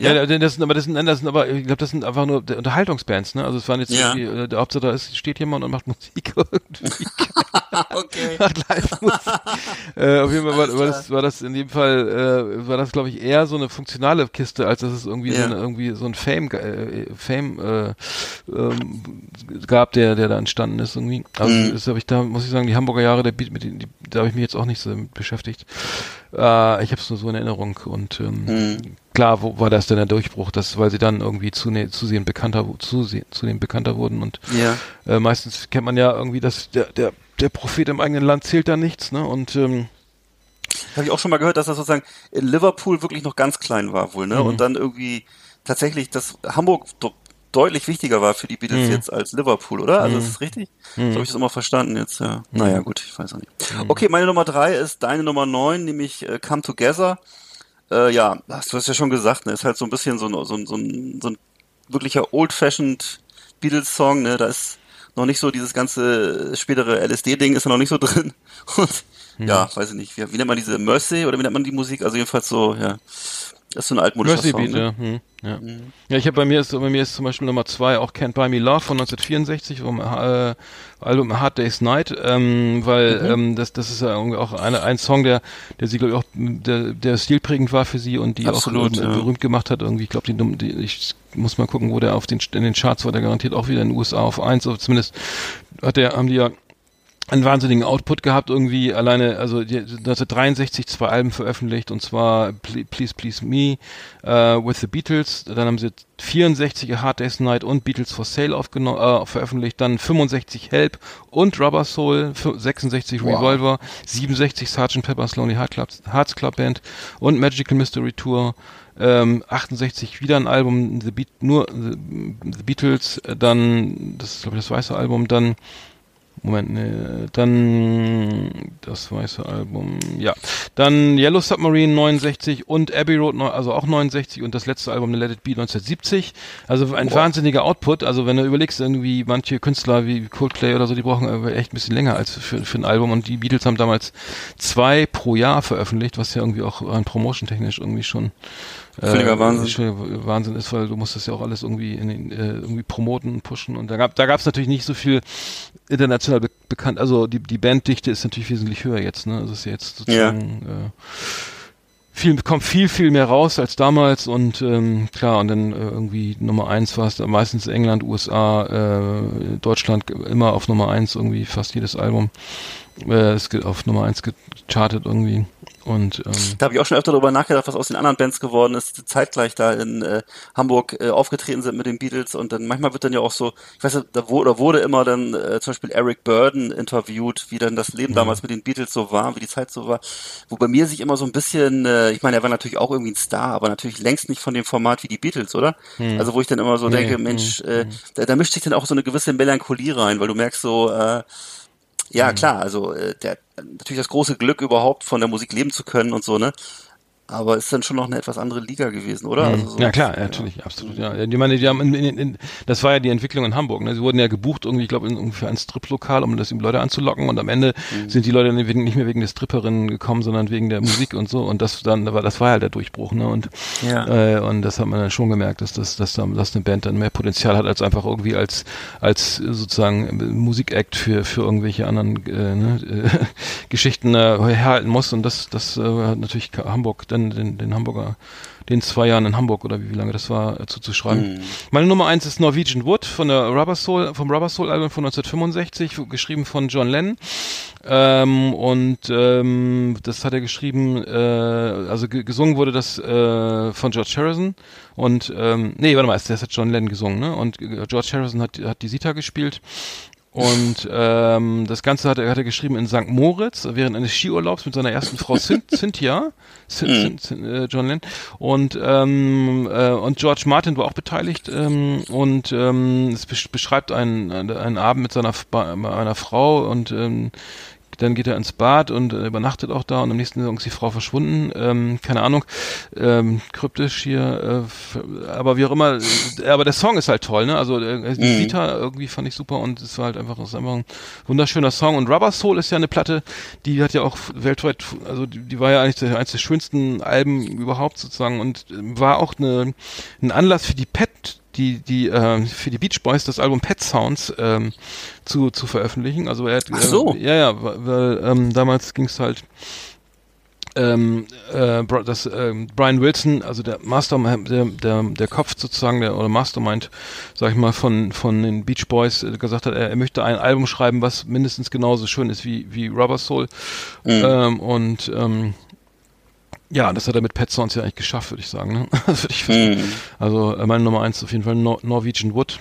Ja? Ja, das sind aber das sind, das sind aber ich glaube, das sind einfach nur Unterhaltungsbands, ne? Also es waren jetzt Ja. irgendwie, äh, der Hauptsache da ist, steht jemand und macht Musik [laughs] irgendwie. [laughs] okay. [laughs] macht Live-Musik. äh, auf jeden Fall war, war, das, war das in dem Fall, äh, war das glaube ich eher so eine funktionale Kiste, als dass es irgendwie Ja. so eine, irgendwie so ein Fame, äh, Fame äh, ähm, gab, der, der da entstanden ist irgendwie. Also Mhm. das habe ich da, muss ich sagen, die Hamburger Jahre, der Beat, mit denen, die, da habe ich mich jetzt auch nicht so mit beschäftigt. Äh, ich habe es nur so in Erinnerung und ähm, Mhm. Klar, wo war das denn der Durchbruch, das, weil sie dann irgendwie zune, zusehend bekannter, zunehmend bekannter wurden und Ja. äh, meistens kennt man ja irgendwie, dass der, der, der Prophet im eigenen Land zählt da nichts, ne? Und ähm, Habe ich auch schon mal gehört, dass das sozusagen in Liverpool wirklich noch ganz klein war wohl, ne? Mhm. Und dann irgendwie tatsächlich, dass Hamburg deutlich wichtiger war für die Beatles Mhm. jetzt als Liverpool, oder? Also Mhm. ist das richtig? Mhm. So habe ich das immer verstanden jetzt, ja. Mhm. Naja, gut, ich weiß auch nicht. Okay, meine Nummer drei ist deine Nummer neun, nämlich äh, Come Together. Äh, ja, hast du hast ja schon gesagt, ne? Ist halt so ein bisschen so ein, so ein, so ein, so ein wirklicher old-fashioned Beatles-Song, ne? Da ist noch nicht so dieses ganze spätere LSD-Ding ist da noch nicht so [laughs] drin. Und ja, weiß ich nicht, wie, wie nennt man diese Mercy oder wie nennt man die Musik? Also jedenfalls so, ja. Das ist so ein altmodischer Song. Beat, ne? ja. Hm, ja. Ja, ich habe bei mir ist bei mir ist zum Beispiel Nummer zwei auch Can't Buy Me Love von 1964 vom äh, Album Hard Day's Night, ähm, weil Mhm. ähm, das das ist ja irgendwie auch eine, ein Song, der der sie glaube ich auch der, der stilprägend war für sie und die Absolut, auch äh, ja. berühmt gemacht hat irgendwie. Ich glaube die, die ich muss mal gucken, wo der auf den in den Charts war, der garantiert auch wieder in den USA auf eins, oder zumindest hat der haben die ja einen wahnsinnigen Output gehabt irgendwie. Alleine also die, 1963 zwei Alben veröffentlicht und zwar Ple- Please Please Me äh, with the Beatles. Dann haben sie 64 A Hard Day's Night und Beatles for Sale aufgenommen äh, veröffentlicht. Dann 65 Help und Rubber Soul fü- 66 Wow. Revolver 67 Sgt. Pepper's Lonely Heart Club, Hearts Club Band und Magical Mystery Tour. Ähm, 68 wieder ein Album The Beat nur The, the Beatles. Dann das ist glaube ich das weiße Album. Dann Moment, ne, dann das weiße Album, ja. Dann Yellow Submarine 69 und Abbey Road, also auch 69 und das letzte Album Let It Be 1970. Also ein wahnsinniger Output. Also wenn du überlegst, irgendwie manche Künstler wie Coldplay oder so, die brauchen echt ein bisschen länger als für, für ein Album und die Beatles haben damals zwei pro Jahr veröffentlicht, was ja irgendwie auch rein promotion-technisch irgendwie schon Völliger Wahnsinn. schon Wahnsinn ist, weil du musst das ja auch alles irgendwie in den, äh, irgendwie promoten und pushen und da gab da gab es natürlich nicht so viel international be bekannt. Also die die Banddichte ist natürlich wesentlich höher jetzt. Ne, also es ist jetzt sozusagen äh, viel kommt viel viel mehr raus als damals und ähm, klar und dann äh, irgendwie Nummer eins war es meistens England, USA, äh, Deutschland immer auf Nummer eins irgendwie fast jedes Album. Äh, es geht auf Nummer eins gechartet irgendwie und ähm, Da habe ich auch schon öfter darüber nachgedacht, was aus den anderen Bands geworden ist, die zeitgleich da in äh, Hamburg äh, aufgetreten sind mit den Beatles. Und dann manchmal wird dann ja auch so, ich weiß nicht, da wurde, wurde immer dann äh, zum Beispiel Eric Burden interviewt, wie dann das Leben damals mit den Beatles so war, wie die Zeit so war, wo bei mir sich immer so ein bisschen, äh, ich meine, er war natürlich auch irgendwie ein Star, aber natürlich längst nicht von dem Format wie die Beatles, oder? Also wo ich dann immer so Nee, denke, hm, Mensch, äh, da, da mischt sich dann auch so eine gewisse Melancholie rein, weil du merkst so, äh, ja, klar, also äh, der natürlich das große Glück überhaupt von der Musik leben zu können und so, ne? Aber ist dann schon noch eine etwas andere Liga gewesen, oder? Also so, Mhm. ja klar, ja, natürlich, absolut. Ja, ich meine, die haben in, in, in, das war ja die Entwicklung in Hamburg. Ne? Sie wurden ja gebucht irgendwie, ich glaube, in ungefähr ein Striplokal, um das die Leute anzulocken. Und am Ende Mhm. sind die Leute nicht mehr wegen der Stripperinnen gekommen, sondern wegen der Musik und so. Und das dann, aber das war halt der Durchbruch. Ne? Und Ja. äh, und das hat man dann schon gemerkt, dass das, dass, da- dass eine Band dann mehr Potenzial hat als einfach irgendwie als als sozusagen Musikact für für irgendwelche anderen äh, ne, äh, [laughs] Geschichten äh, herhalten muss. Und das das äh, hat natürlich Hamburg dann den, den Hamburger den zwei Jahren in Hamburg oder wie, wie lange das war, äh, zuzuschreiben. Meine Nummer eins ist Norwegian Wood von der Rubber Soul, vom Rubber Soul Album von 1965, geschrieben von John Lennon. Ähm, und ähm, das hat er geschrieben, äh, also ge gesungen wurde das äh, von George Harrison und ähm, nee, warte mal, das hat John Lennon gesungen, ne? Und äh, George Harrison hat hat die Sita gespielt. Und ähm, das Ganze hat er, hat er geschrieben in St. Moritz während eines Skiurlaubs mit seiner ersten Frau Cyn [laughs] Cynthia, Cyn Cyn äh, John Lennon. Und, ähm, äh, und George Martin war auch beteiligt. Ähm, und ähm, es besch beschreibt einen, einen Abend mit seiner einer Frau und ähm, dann geht er ins Bad und äh, übernachtet auch da und am nächsten Tag ist die Frau verschwunden. Ähm, keine Ahnung, ähm, kryptisch hier, äh, aber wie auch immer. Äh, aber der Song ist halt toll, ne? Also äh, die Vita irgendwie fand ich super und es war halt einfach, ist einfach ein wunderschöner Song. Und Rubber Soul ist ja eine Platte, die hat ja auch weltweit, also die, die war ja eigentlich eines der schönsten Alben überhaupt sozusagen und äh, war auch eine, ein Anlass für die Pet die die äh, für die Beach Boys das Album Pet Sounds ähm, zu zu veröffentlichen. Also er hat Ach so. äh, ja ja, weil, ähm, damals ging es halt ähm, äh, Bro- das ähm, Brian Wilson, also der Mastermind, der, der, der Kopf sozusagen, der oder Mastermind, sag ich mal, von von den Beach Boys äh, gesagt hat, er, er möchte ein Album schreiben, was mindestens genauso schön ist wie wie Rubber Soul. Ähm, und ähm, ja, das hat er mit Pet Sounds ja eigentlich geschafft, würde ich sagen. Ne? [laughs] Ich Mhm. Also äh, meine Nummer eins ist auf jeden Fall Nor Norwegian Wood.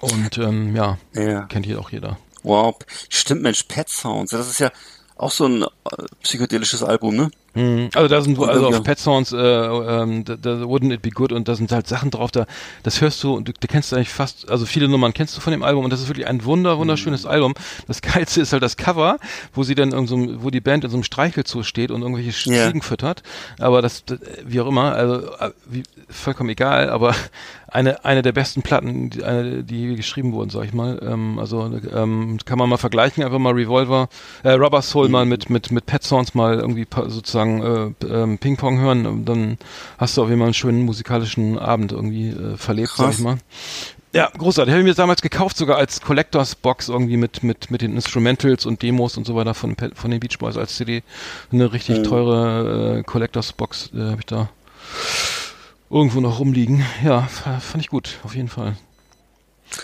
Und ähm, ja, Ja. kennt hier auch jeder. Wow. Stimmt, Mensch, Pet Sounds. Das ist ja auch so ein äh, psychedelisches Album, ne? Mhm. Also da sind also auf Pet Sounds, äh, ähm, da, da Wouldn't It Be Good und da sind halt Sachen drauf, da das hörst du und du, du kennst eigentlich fast, also viele Nummern kennst du von dem Album und das ist wirklich ein wunder wunderschönes Album. Das geilste ist halt das Cover, wo sie dann in so einem, wo die Band in so einem Streichelzoo steht und irgendwelche. Ziegen füttert. Aber das, das wie auch immer, also äh, wie, vollkommen egal, aber eine eine der besten Platten, die, eine, die geschrieben wurden, sag ich mal. Ähm, also ähm, kann man mal vergleichen, einfach mal Revolver, äh, Rubber Soul mal mit mit mit Pet Sounds mal irgendwie sozusagen äh, ähm, Ping Pong hören, und dann hast du auf jeden Fall einen schönen musikalischen Abend irgendwie äh, verlebt, sag Krass. ich mal. Ja, großartig. Habe ich mir damals gekauft, sogar als Collectors Box irgendwie mit mit mit den Instrumentals und Demos und so weiter von von den Beach Boys als CD. Eine richtig teure äh, Collectors Box äh, habe ich da irgendwo noch rumliegen. Ja, fand ich gut, auf jeden Fall.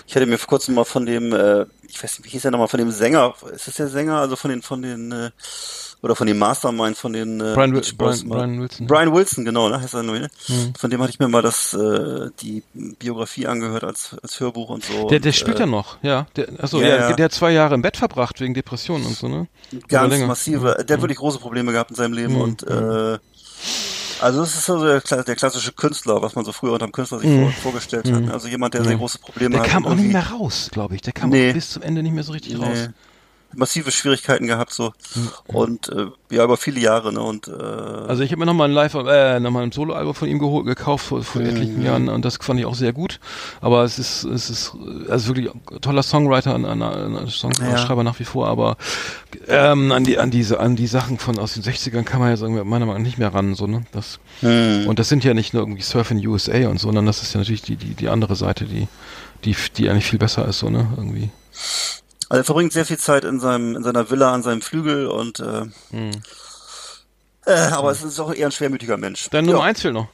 Ich hatte mir vor kurzem mal von dem, äh, ich weiß nicht, wie hieß der nochmal, von dem Sänger, ist das der Sänger? Also von den, von den, äh, oder von dem Mastermind, von den äh, Brian, Brian, Brian Wilson. Brian Wilson, genau, ne? Heißt er nur, ne? Mhm. Von dem hatte ich mir mal das, äh, die Biografie angehört als, als Hörbuch und so. Der, der und, spielt äh, ja noch, ja. Der, achso, ja, ja. der hat zwei Jahre im Bett verbracht wegen Depressionen und so, ne? Ganz massive, der hat wirklich große Probleme gehabt in seinem Leben Mhm. und äh, Also das ist so der, der klassische Künstler, was man so früher unter dem Künstler sich vor, vorgestellt hat. Also jemand, der sehr große Probleme Der hat. kam und auch nicht mehr raus, glaube ich. Der kam Nee. auch bis zum Ende nicht mehr so richtig Nee. raus. Massive Schwierigkeiten gehabt so und äh, ja über viele Jahre ne und äh, Also ich habe mir nochmal ein Live, äh, nochmal ein Soloalbum von ihm geholt, gekauft vor, vor etlichen Jahren und das fand ich auch sehr gut. Aber es ist, es ist, also wirklich toller Songwriter, ein, ein, ein Songschreiber nach wie vor, aber ähm, an die, an diese, an die Sachen von aus den 60ern kann man ja sagen, meiner Meinung nach nicht mehr ran, so, ne? Das, und das sind ja nicht nur irgendwie Surf in USA und so, sondern das ist ja natürlich die, die, die andere Seite, die, die, die eigentlich viel besser ist, so, ne? Irgendwie. Also er verbringt sehr viel Zeit in seinem in seiner Villa an seinem Flügel und äh, Hm. äh, aber es ist auch eher ein schwermütiger Mensch. Deine ja. Nummer eins fehlt noch.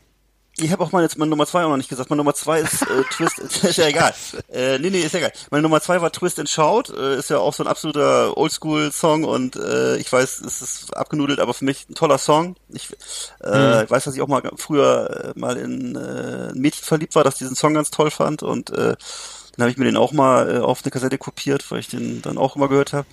Ich habe auch mal jetzt meine Nummer zwei auch noch nicht gesagt. Meine Nummer zwei ist äh, [laughs] Twist. [laughs] ist ja egal. Äh, nee, nee, ist ja egal. Meine Nummer zwei war Twist and Shout. Äh, ist ja auch so ein absoluter Oldschool-Song und äh, ich weiß, es ist abgenudelt, aber für mich ein toller Song. Ich, äh, ich weiß, dass ich auch mal früher äh, mal in äh, ein Mädchen verliebt war, das diesen Song ganz toll fand und äh, dann habe ich mir den auch mal äh, auf eine Kassette kopiert, weil ich den dann auch immer gehört habe.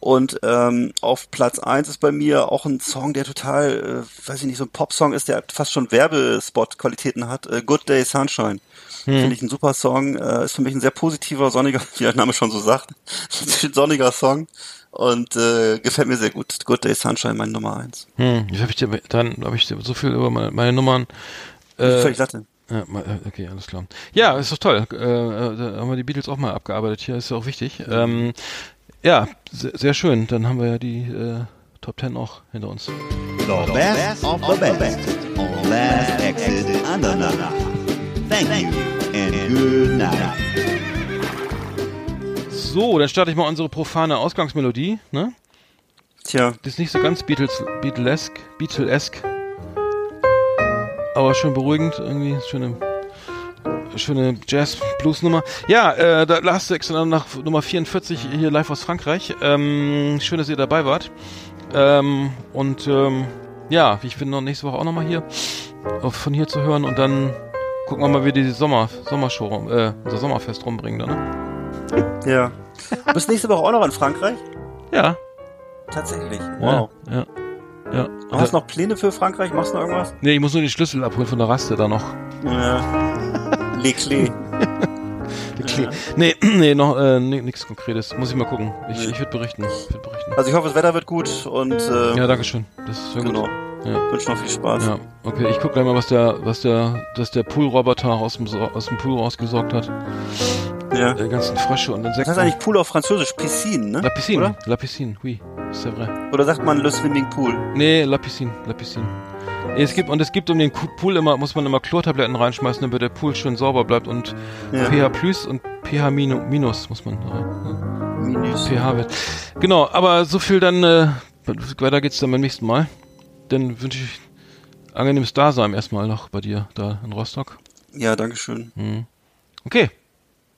Und ähm, auf Platz eins ist bei mir auch ein Song, der total, äh, weiß ich nicht, so ein Popsong ist, der fast schon Werbespot-Qualitäten hat. Äh, Good Day Sunshine. Finde ich ein super Song. Äh, ist für mich ein sehr positiver, sonniger, [laughs] wie der Name schon so sagt, [laughs] ein sonniger Song. Und äh, gefällt mir sehr gut. Good Day Sunshine, meine Nummer eins. Hm, jetzt hab ich dir, dann habe ich dir so viel über meine, meine Nummern. Äh, Völlig Latte. Äh, okay, alles klar. Ja, ist doch toll. Äh, äh, da haben wir die Beatles auch mal abgearbeitet hier, ist ja auch wichtig. Ähm, ja, sehr, sehr schön. Dann haben wir ja die äh, Top Ten auch hinter uns. The best of the best on Last Exit Andernach. Thank you and good night. So, dann starte ich mal unsere profane Ausgangsmelodie. Ne? Tja, Das ist nicht so ganz Beatles, Beatlesk, Beatlesk. Aber schön beruhigend, irgendwie schöne, schöne Jazz-Blues-Nummer. Ja, äh, da Last Sex nach Nummer 44 hier live aus Frankreich. Ähm, schön, dass ihr dabei wart. Ähm, und ähm, ja, ich bin noch nächste Woche auch nochmal hier, von hier zu hören und dann gucken wir mal, wie wir die Sommer, Sommershow, rum- äh, unser Sommerfest rumbringen, dann, ne? [laughs] ja. Du bist nächste Woche auch noch in Frankreich? Ja. Tatsächlich. Wow. Ja. ja. Ja. Du hast noch Pläne für Frankreich? Machst du noch irgendwas? Nee, ich muss nur den Schlüssel abholen von der Raste da noch. Ja. Les Clés. Ja. Nee, [clears throat] nee, noch äh, nichts Konkretes. Muss ich mal gucken. Ich, ich würde berichten. Ich würd berichten. Also ich hoffe, das Wetter wird gut und äh, Ja, danke schön. Das ist sehr genau. gut. Ja. Wünsche noch viel Spaß. Ja, okay, ich guck gleich mal, was der, was der, dass der Poolroboter aus dem, aus dem Pool rausgesaugt hat. Ja. Die ganzen Frösche und Insekten. Das heißt eigentlich Pool auf Französisch, Piscine, ne? La piscine. Oder? La piscine, oui. C'est vrai. Oder sagt man Le Swimming Pool? Nee, La piscine, La piscine. Es gibt, und es gibt um den Pool immer, muss man immer Chlortabletten reinschmeißen, damit der Pool schön sauber bleibt und Ja. pH plus und pH minu- minus muss man rein. Minus. pH-Wert. Genau, aber so viel dann, äh, weiter geht's dann beim nächsten Mal. Dann wünsche ich angenehmes Dasein erstmal noch bei dir da in Rostock. Ja, dankeschön. Hm. Okay,